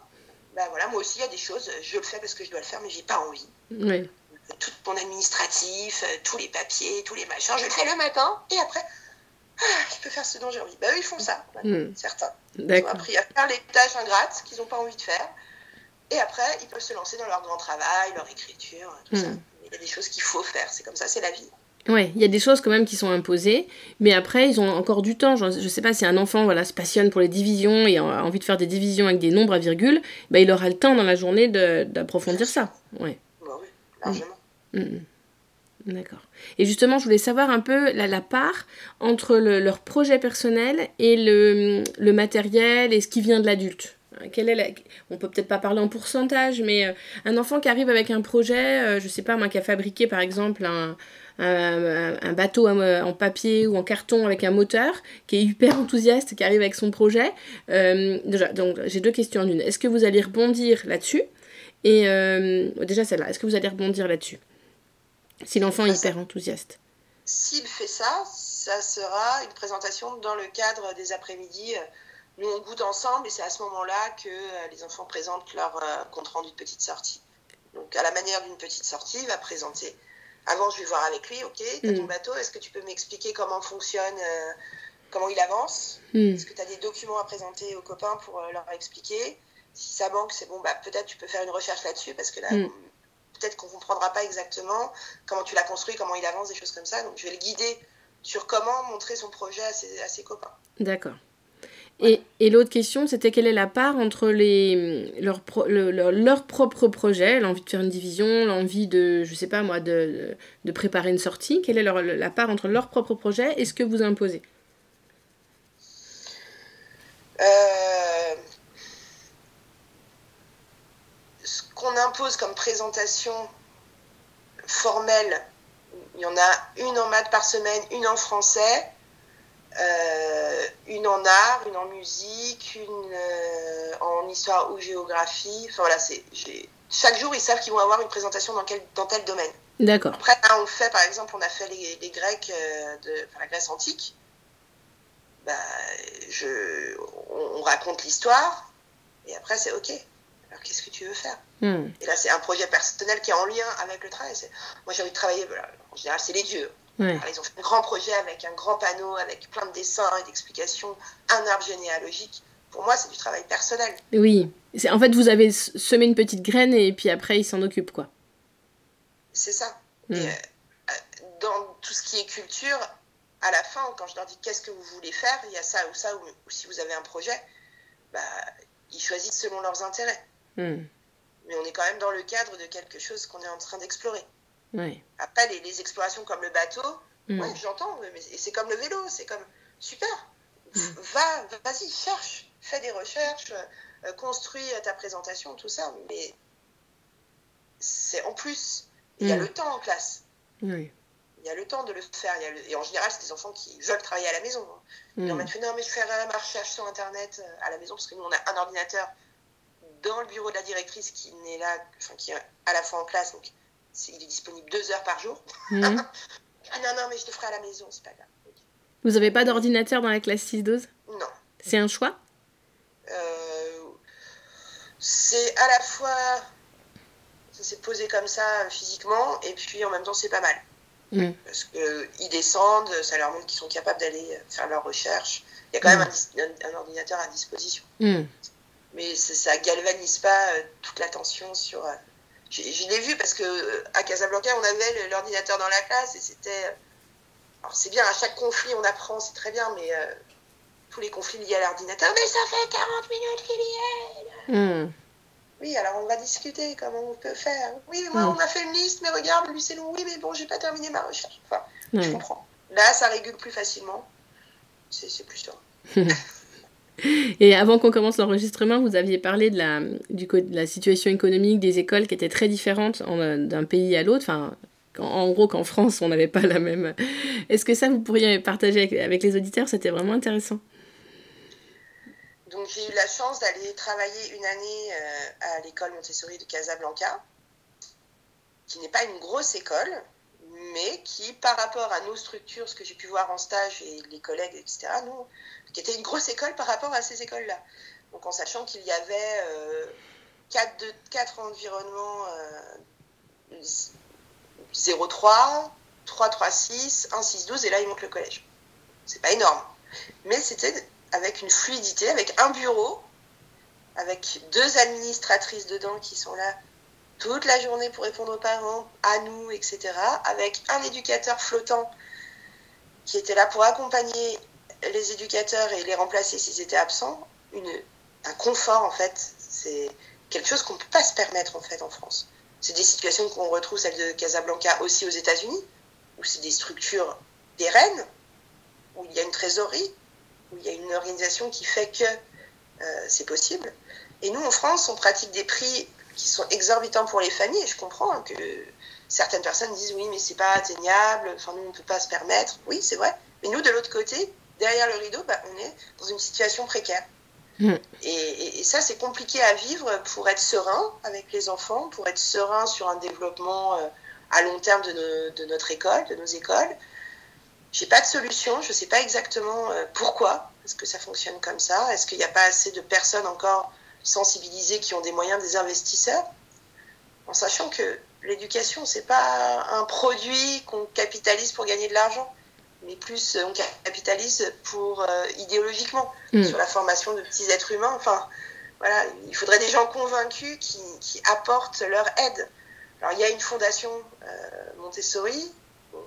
ben, voilà, moi aussi, il y a des choses, je le fais parce que je dois le faire, mais j'ai pas envie. Oui. Tout mon administratif, euh, tous les papiers, tous les machins, je le fais le matin. Et après, ah, je peux faire ce dont j'ai envie. Ben, eux, ils font ça, hmm. certains. Ils ont appris à faire les tâches ingrates qu'ils n'ont pas envie de faire. Et après, ils peuvent se lancer dans leur grand travail, leur écriture, tout ça. Il y a des choses qu'il faut faire, c'est comme ça, c'est la vie. Ouais, il y a des choses quand même qui sont imposées, mais après ils ont encore du temps. Je, ne sais pas si un enfant voilà se passionne pour les divisions et a envie de faire des divisions avec des nombres à virgule, bah, il aura le temps dans la journée d'approfondir ça. Ouais. Bah oui, largement. Mm. Mm, mm. D'accord. Et justement, je voulais savoir un peu la, la part entre leur projet personnel et le, le matériel et ce qui vient de l'adulte. Quelle est la... On peut peut-être pas parler en pourcentage, mais euh, un enfant qui arrive avec un projet, euh, je sais pas moi, qui a fabriqué par exemple un, un, bateau en papier ou en carton avec un moteur, qui est hyper enthousiaste, qui arrive avec son projet. Euh, déjà, donc j'ai deux questions en une. Est-ce que vous allez rebondir là-dessus? Et euh, déjà celle-là, est-ce que vous allez rebondir là-dessus? Si l'enfant est hyper enthousiaste. S'il fait ça, ça sera une présentation dans le cadre des après-midi. Nous, on goûte ensemble et c'est à ce moment-là que euh, les enfants présentent leur compte rendu de petite sortie. Donc, à la manière d'une petite sortie, il va présenter avant, je vais voir avec lui, ok, t'as ton mm. bateau, est-ce que tu peux m'expliquer comment fonctionne, euh, comment il avance? Mm. Est-ce que tu as des documents à présenter aux copains pour euh, leur expliquer? Si ça manque, c'est bon, bah, peut-être tu peux faire une recherche là-dessus, parce que là, mm. peut-être qu'on ne comprendra pas exactement comment tu l'as construit, comment il avance, des choses comme ça. Donc, je vais le guider sur comment montrer son projet à ses copains. D'accord. Et, et l'autre question, c'était quelle est la part entre les, leur, leur, propre projet, l'envie de faire une division, l'envie de, je sais pas moi, de, de préparer une sortie, quelle est leur, la part entre leur propre projet et ce que vous imposez? Euh, Ce qu'on impose comme présentation formelle, il y en a une en maths par semaine, une en français. Euh, une en art, une en musique, une euh, en histoire ou géographie. Enfin voilà, c'est chaque jour ils savent qu'ils vont avoir une présentation dans, quel, dans tel domaine. D'accord. Après, on fait par exemple, on a fait les, les Grecs euh, de enfin, la Grèce antique. Bah, je, on, raconte l'histoire et après c'est ok. Alors qu'est-ce que tu veux faire? Hmm. Et là c'est un projet personnel qui est en lien avec le travail. Moi j'ai envie de travailler. en général c'est les dieux ils ont fait un grand projet avec un grand panneau, avec plein de dessins et d'explications, un arbre généalogique. pour moi, c'est du travail personnel. Oui. En fait, vous avez semé une petite graine et puis après, il s'en occupe, quoi. C'est ça. Et, euh, dans tout ce qui est culture, à la fin, quand je leur dis qu'est-ce que vous voulez faire, il y a ça ou ça, ou, si vous avez un projet, bah, ils choisissent selon leurs intérêts. Hmm. Mais on est quand même dans le cadre de quelque chose qu'on est en train d'explorer. Après, les, explorations comme le bateau, hmm. j'entends, mais c'est comme le vélo, c'est comme super. Va, vas-y, cherche, fais des recherches, euh, construis ta présentation, tout ça, mais c'est en plus. Il y a le temps en classe. Oui il y a le temps de le faire. Et en général, c'est des enfants qui veulent travailler à la maison. Hein. Mmh. on fait non, mais je ferai ma recherche sur Internet euh, à la maison parce que nous, on a un ordinateur dans le bureau de la directrice qui n'est là, enfin, qui est à la fois en classe, donc il est disponible deux heures par jour. Ah non, non, mais je le ferai à la maison, c'est pas grave. Vous n'avez pas d'ordinateur dans la classe 6-12 Non. C'est un choix? Euh, C'est à la fois. Ça s'est posé comme ça physiquement, et puis en même temps, c'est pas mal. Mm. Parce qu'ils descendent, ça leur montre qu'ils sont capables d'aller faire leurs recherches. Il y a quand même mm. un, ordinateur à disposition. Mm. Mais ça, galvanise pas euh, toute l'attention sur. Euh, je, l'ai vu parce que euh, à Casablanca, on avait l'ordinateur dans la classe et c'était. Alors c'est bien, à chaque conflit on apprend, c'est très bien, mais tous les conflits liés à l'ordinateur, mais ça fait 40 minutes qu'il y est. Oui, alors on va discuter comment on peut faire. Oui, moi on a fait une liste, mais regarde, lui c'est long. Oui, mais bon, j'ai pas terminé ma recherche. Enfin, je comprends. Là, ça régule plus facilement. C'est plus sûr. Et avant qu'on commence l'enregistrement, vous aviez parlé de la, situation économique des écoles qui était très différente d'un pays à l'autre. Enfin, en gros, qu'en France, on n'avait pas la même. Est-ce que ça, vous pourriez partager avec, avec les auditeurs? C'était vraiment intéressant. Donc j'ai eu la chance d'aller travailler une année euh, à l'école Montessori de Casablanca, qui n'est pas une grosse école, mais qui, par rapport à nos structures, ce que j'ai pu voir en stage et les collègues, etc., nous, qui était une grosse école par rapport à ces écoles-là. Donc en sachant qu'il y avait euh, quatre, quatre, environnements euh, 0,3, 3, 3, 6, 1, 6, 12, et là il monte le collège. C'est pas énorme. Mais c'était avec une fluidité, avec un bureau, avec deux administratrices dedans qui sont là toute la journée pour répondre aux parents, à nous, etc. Avec un éducateur flottant qui était là pour accompagner les éducateurs et les remplacer s'ils étaient absents. Un confort, en fait, c'est quelque chose qu'on ne peut pas se permettre, en fait, en France. C'est des situations qu'on retrouve, celle de Casablanca, aussi aux États-Unis, où c'est des structures pérennes, où il y a une trésorerie, où il y a une organisation qui fait que euh, c'est possible. Et nous, en France, on pratique des prix qui sont exorbitants pour les familles. Et je comprends que certaines personnes disent oui, mais c'est pas atteignable, enfin, nous, on ne peut pas se permettre. Oui, c'est vrai. Mais nous, de l'autre côté, derrière le rideau, bah, on est dans une situation précaire. Mm. Et, ça, c'est compliqué à vivre pour être serein avec les enfants, pour être serein sur un développement euh, à long terme de, de, notre école, de nos écoles, j'ai pas de solution, je sais pas exactement euh, pourquoi, est-ce que ça fonctionne comme ça, est-ce qu'il n'y a pas assez de personnes encore sensibilisées qui ont des moyens, des investisseurs, en sachant que l'éducation, c'est pas un produit qu'on capitalise pour gagner de l'argent, mais plus on capitalise pour euh, idéologiquement mm. sur la formation de petits êtres humains. Enfin, voilà, il faudrait des gens convaincus qui, qui apportent leur aide. Alors, il y a une fondation euh, Montessori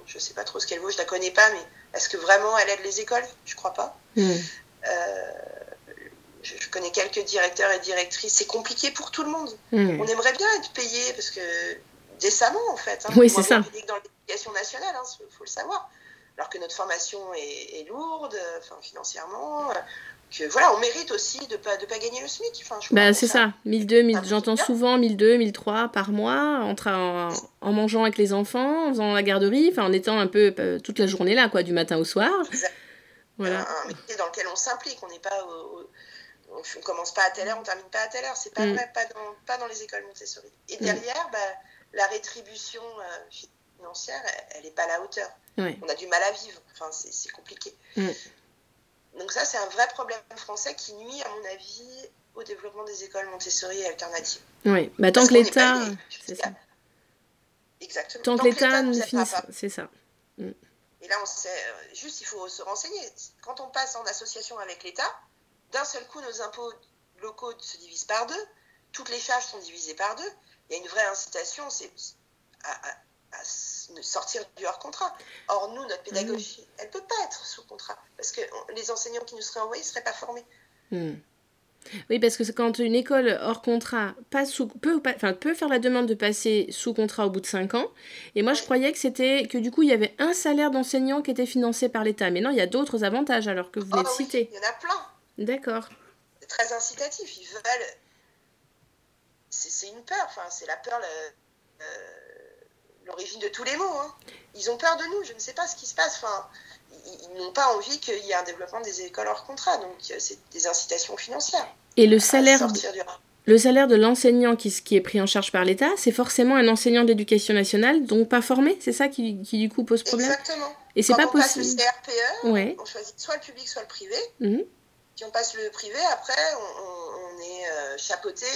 je ne sais pas trop ce qu'elle vaut, je la connais pas, mais est-ce que vraiment elle aide les écoles? Je crois pas. Euh, je, connais quelques directeurs et directrices. C'est compliqué pour tout le monde. Hmm. On aimerait bien être payé parce que décemment en fait. Hein. oui, c'est ça. Dans l'éducation nationale, il hein, faut le savoir. Alors que notre formation est, est lourde, enfin, financièrement que voilà, on mérite aussi de pas de pas gagner le SMIC. Enfin, bah, c'est ça. 1002, j'entends souvent 1002, 1003 par mois en, en, mangeant avec les enfants, en faisant la garderie, enfin en étant un peu euh, toute la journée là quoi, du matin au soir. Voilà. Un, métier dans lequel on s'implique, on n'est pas on commence pas à telle heure, on termine pas à telle heure, c'est pas mm. vrai, pas dans, pas dans les écoles Montessori. Et mm. derrière, bah, la rétribution euh, financière, elle n'est pas à la hauteur. On a du mal à vivre, enfin c'est compliqué. Mm. Donc ça, c'est un vrai problème français qui nuit, à mon avis, au développement des écoles Montessori et alternatives. Oui, bah, tant que l'État... C'est ça. Exactement. Tant, que l'État nous finisse, c'est ça. Mm. Et là, on sait, euh, juste, il faut se renseigner. Quand on passe en association avec l'État, d'un seul coup, nos impôts locaux se divisent par deux, toutes les charges sont divisées par deux. Il y a une vraie incitation, c'est à, sortir du hors contrat. Or, nous, notre pédagogie, mmh. elle ne peut pas être sous contrat parce que les enseignants qui nous seraient envoyés ne seraient pas formés. Mmh. Oui, parce que quand une école hors contrat passe sous, peut, enfin, peut faire la demande de passer sous contrat au bout de 5 ans. Et moi, je croyais que c'était que du coup, il y avait un salaire d'enseignant qui était financé par l'État. Mais non, il y a d'autres avantages alors que vous oh, les citez. Il y en a plein. D'accord. C'est très incitatif. Ils veulent. C'est une peur. Enfin, c'est la peur. Le l'origine de tous les maux. Hein. Ils ont peur de nous, je ne sais pas ce qui se passe. Enfin, ils, n'ont pas envie qu'il y ait un développement des écoles hors contrat, donc euh, c'est des incitations financières. Et le salaire, le salaire de l'enseignant qui, qui, est pris en charge par l'État, c'est forcément un enseignant d'éducation nationale, donc pas formé, c'est ça qui, qui, du coup pose problème? Exactement. Et c'est pas on possible. Passe le CRPE, on choisit soit le public, soit le privé. Mhm. Si on passe le privé, après, on, est euh, chapeauté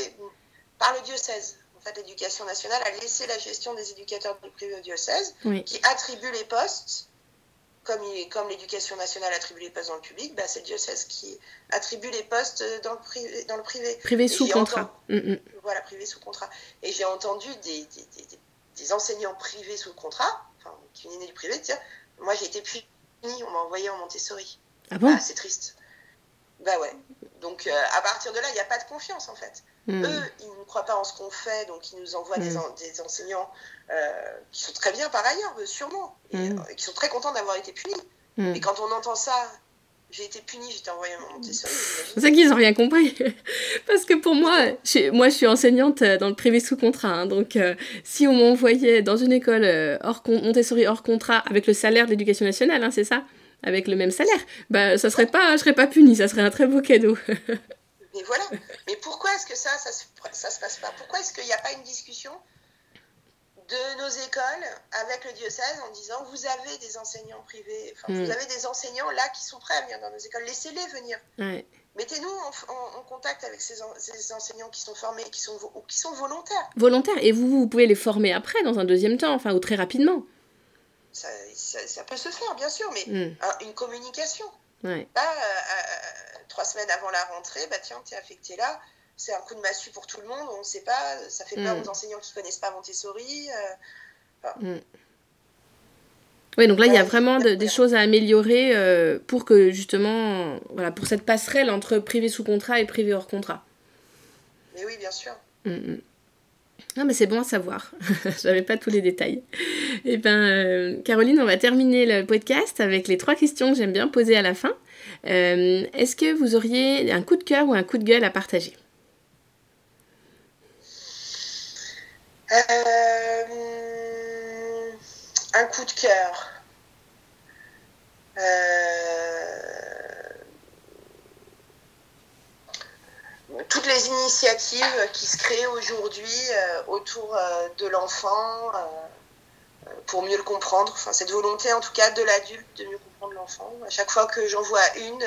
par le diocèse l'éducation nationale a laissé la gestion des éducateurs du privé au diocèse, qui attribue les postes, comme, comme l'éducation nationale attribue les postes dans le public, bah, c'est le diocèse qui attribue les postes dans le privé. Dans le privé. privé sous contrat. Mm, mm. Voilà, privé sous contrat. Et j'ai entendu des, des, enseignants privés sous contrat, enfin, qui venaient du privé, dire Moi j'ai été puni, on m'a envoyé en Montessori. Ah bon? Ah, C'est triste. Bah ouais. Donc euh, à partir de là, il n'y a pas de confiance en fait. Hmm. Eux, ils ne croient pas en ce qu'on fait, donc ils nous envoient des, hmm. des, enseignants euh, qui sont très bien par ailleurs, euh, sûrement, hmm. et, qui sont très contents d'avoir été punis. Et quand on entend ça, j'ai été punie, j'étais envoyée à Montessori. C'est ça qu'ils n'ont rien compris. Parce que pour moi, je, moi, je suis enseignante dans le privé sous contrat. Hein. donc, si on m'envoyait dans une école hors Montessori hors contrat avec le salaire de l'éducation nationale, hein, c'est ça? Avec le même salaire, bah, ça serait pas, je serais pas punie, ça serait un très beau cadeau. Mais voilà. Mais pourquoi est-ce que ça, ça se, ça se passe pas? Pourquoi est-ce qu'il n'y a pas une discussion de nos écoles avec le diocèse en disant vous avez des enseignants privés, enfin, vous mm. avez des enseignants là qui sont prêts à venir dans nos écoles, laissez-les venir. Mettez-nous en, contact avec ces, ces, enseignants qui sont formés, qui sont, ou qui sont volontaires. Volontaires, et vous, vous pouvez les former après, dans un deuxième temps, enfin, ou très rapidement. Ça, ça, peut se faire, bien sûr, mais mm. une communication. Ouais. Pas euh, euh, trois semaines avant la rentrée, bah tiens, t'es affecté là. C'est un coup de massue pour tout le monde, on ne sait pas, ça fait peur mm. aux enseignants qui ne connaissent pas Montessori. Euh, mm. Oui, donc là, il y a vraiment des choses à améliorer pour que justement, voilà, pour cette passerelle entre privé sous contrat et privé hors contrat. Mais oui, bien sûr. Non, mais c'est bon à savoir. J'avais pas tous les détails. Eh bien, euh, Caroline, on va terminer le podcast avec les trois questions que j'aime bien poser à la fin. Euh, est-ce que vous auriez un coup de cœur ou un coup de gueule à partager? Euh, Un coup de cœur. Toutes les initiatives qui se créent aujourd'hui euh, autour euh, de l'enfant euh, pour mieux le comprendre. Enfin, cette volonté, en tout cas, de l'adulte de mieux comprendre l'enfant. À chaque fois que j'en vois une,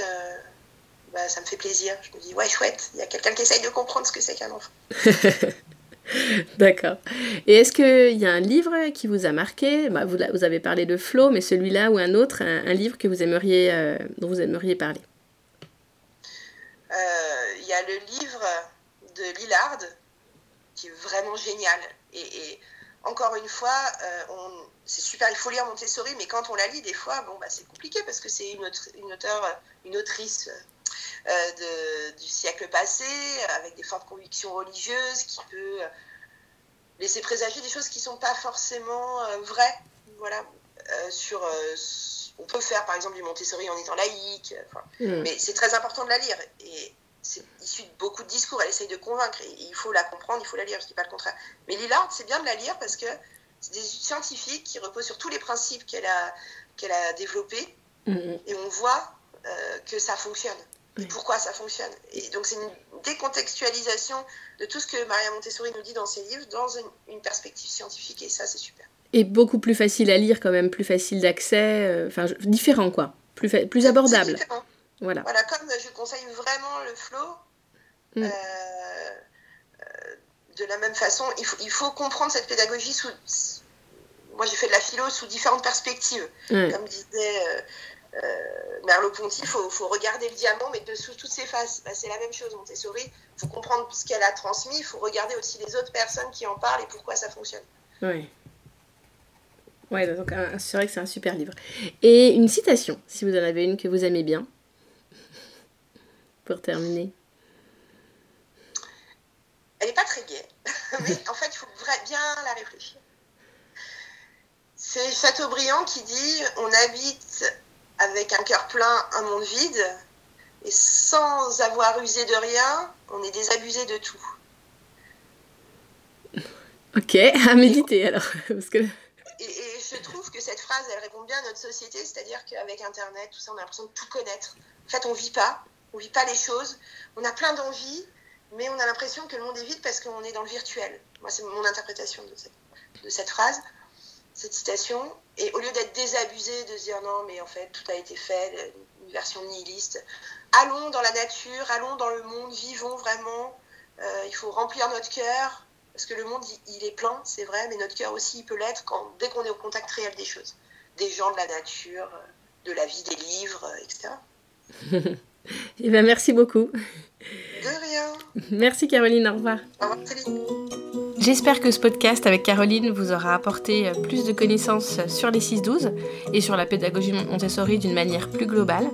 bah, ça me fait plaisir. Je me dis, ouais, chouette, il y a quelqu'un qui essaye de comprendre ce que c'est qu'un enfant. D'accord. Et est-ce qu'il y a un livre qui vous a marqué? Bah, vous, avez parlé de Flo, mais celui-là ou un autre, un, livre que vous aimeriez, dont vous aimeriez parler? Il y a le livre de Lillard qui est vraiment génial. Et, encore une fois, euh, c'est super, il faut lire Montessori, mais quand on la lit, des fois, bon, bah, c'est compliqué parce que c'est une, une, auteure, une autrice euh, du siècle passé, avec des fortes convictions religieuses, qui peut laisser présager des choses qui ne sont pas forcément euh, vraies. Voilà, on peut faire par exemple du Montessori en étant laïque, mm. mais c'est très important de la lire. Et c'est issu de beaucoup de discours. Elle essaye de convaincre. Et il faut la comprendre, il faut la lire, je ne dis pas le contraire. Mais Lillard, c'est bien de la lire parce que c'est des scientifiques qui reposent sur tous les principes qu'elle a, qu'elle a développés. Mm-hmm. Et on voit euh, que ça fonctionne. Et pourquoi ça fonctionne. Et donc, c'est une décontextualisation de tout ce que Maria Montessori nous dit dans ses livres dans une, perspective scientifique. Et ça, c'est super. Et beaucoup plus facile à lire, quand même, plus facile d'accès. Euh, enfin, différent, quoi. Plus, plus abordable. Voilà. voilà, comme je conseille vraiment le flow, mm. euh, euh, de la même façon, il faut, il faut comprendre cette pédagogie sous. Moi, j'ai fait de la philo sous différentes perspectives. Comme disait Merleau-Ponty, il faut, faut, regarder le diamant, mais dessous toutes ses faces. Bah, c'est la même chose, Montessori. Il faut comprendre ce qu'elle a transmis, il faut regarder aussi les autres personnes qui en parlent et pourquoi ça fonctionne. Oui. Ouais, donc c'est vrai que c'est un super livre. Et une citation, si vous en avez une que vous aimez bien, pour terminer. Elle n'est pas très gaie, mais en fait, il faut bien la réfléchir. C'est Chateaubriand qui dit On habite avec un cœur plein un monde vide, et sans avoir usé de rien, on est désabusé de tout. Ok, à méditer alors. Parce que... et, je trouve que cette phrase, elle répond bien à notre société, c'est-à-dire qu'avec Internet, tout ça, on a l'impression de tout connaître. En fait, on vit pas, on vit pas les choses. On a plein d'envies, mais on a l'impression que le monde est vide parce qu'on est dans le virtuel. Moi, c'est mon interprétation de cette, phrase, cette citation. Et au lieu d'être désabusé, de se dire non, mais en fait, tout a été fait, une version nihiliste, allons dans la nature, allons dans le monde, vivons vraiment. Euh, il faut remplir notre cœur, parce que le monde, il, est plein, c'est vrai, mais notre cœur aussi, il peut l'être quand, dès qu'on est au contact réel des choses. Des gens, de la nature, de la vie, des livres, etc. eh bien, merci beaucoup. De rien. Merci Caroline, au revoir. Au revoir Céline. J'espère que ce podcast avec Caroline vous aura apporté euh, plus de connaissances sur les 6-12 et sur la pédagogie Montessori d'une manière plus globale.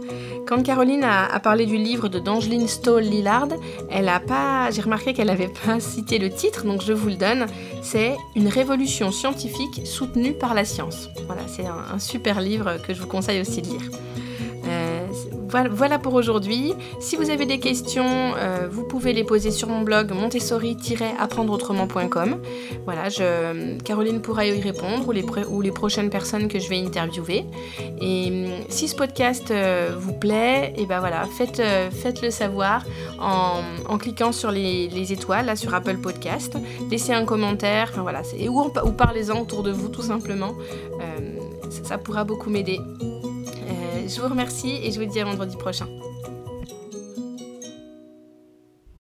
Quand Caroline a, parlé du livre de d'Angeline Stoll-Lillard, elle a pas, j'ai remarqué qu'elle n'avait pas cité le titre, donc je vous le donne. C'est Une révolution scientifique soutenue par la science. Voilà, c'est un super livre que je vous conseille aussi de lire. Voilà pour aujourd'hui. Si vous avez des questions, euh, vous pouvez les poser sur mon blog montessori-apprendreautrement.com. Voilà, Caroline pourra y répondre ou les, prochaines personnes que je vais interviewer. Et hum, si ce podcast euh, vous plaît, et eh ben voilà, faites, euh, faites le savoir en, cliquant sur les, étoiles là, sur Apple Podcast. Laissez un commentaire, voilà, ou parlez-en autour de vous tout simplement. ça pourra beaucoup m'aider. Je vous remercie et je vous dis à vendredi prochain.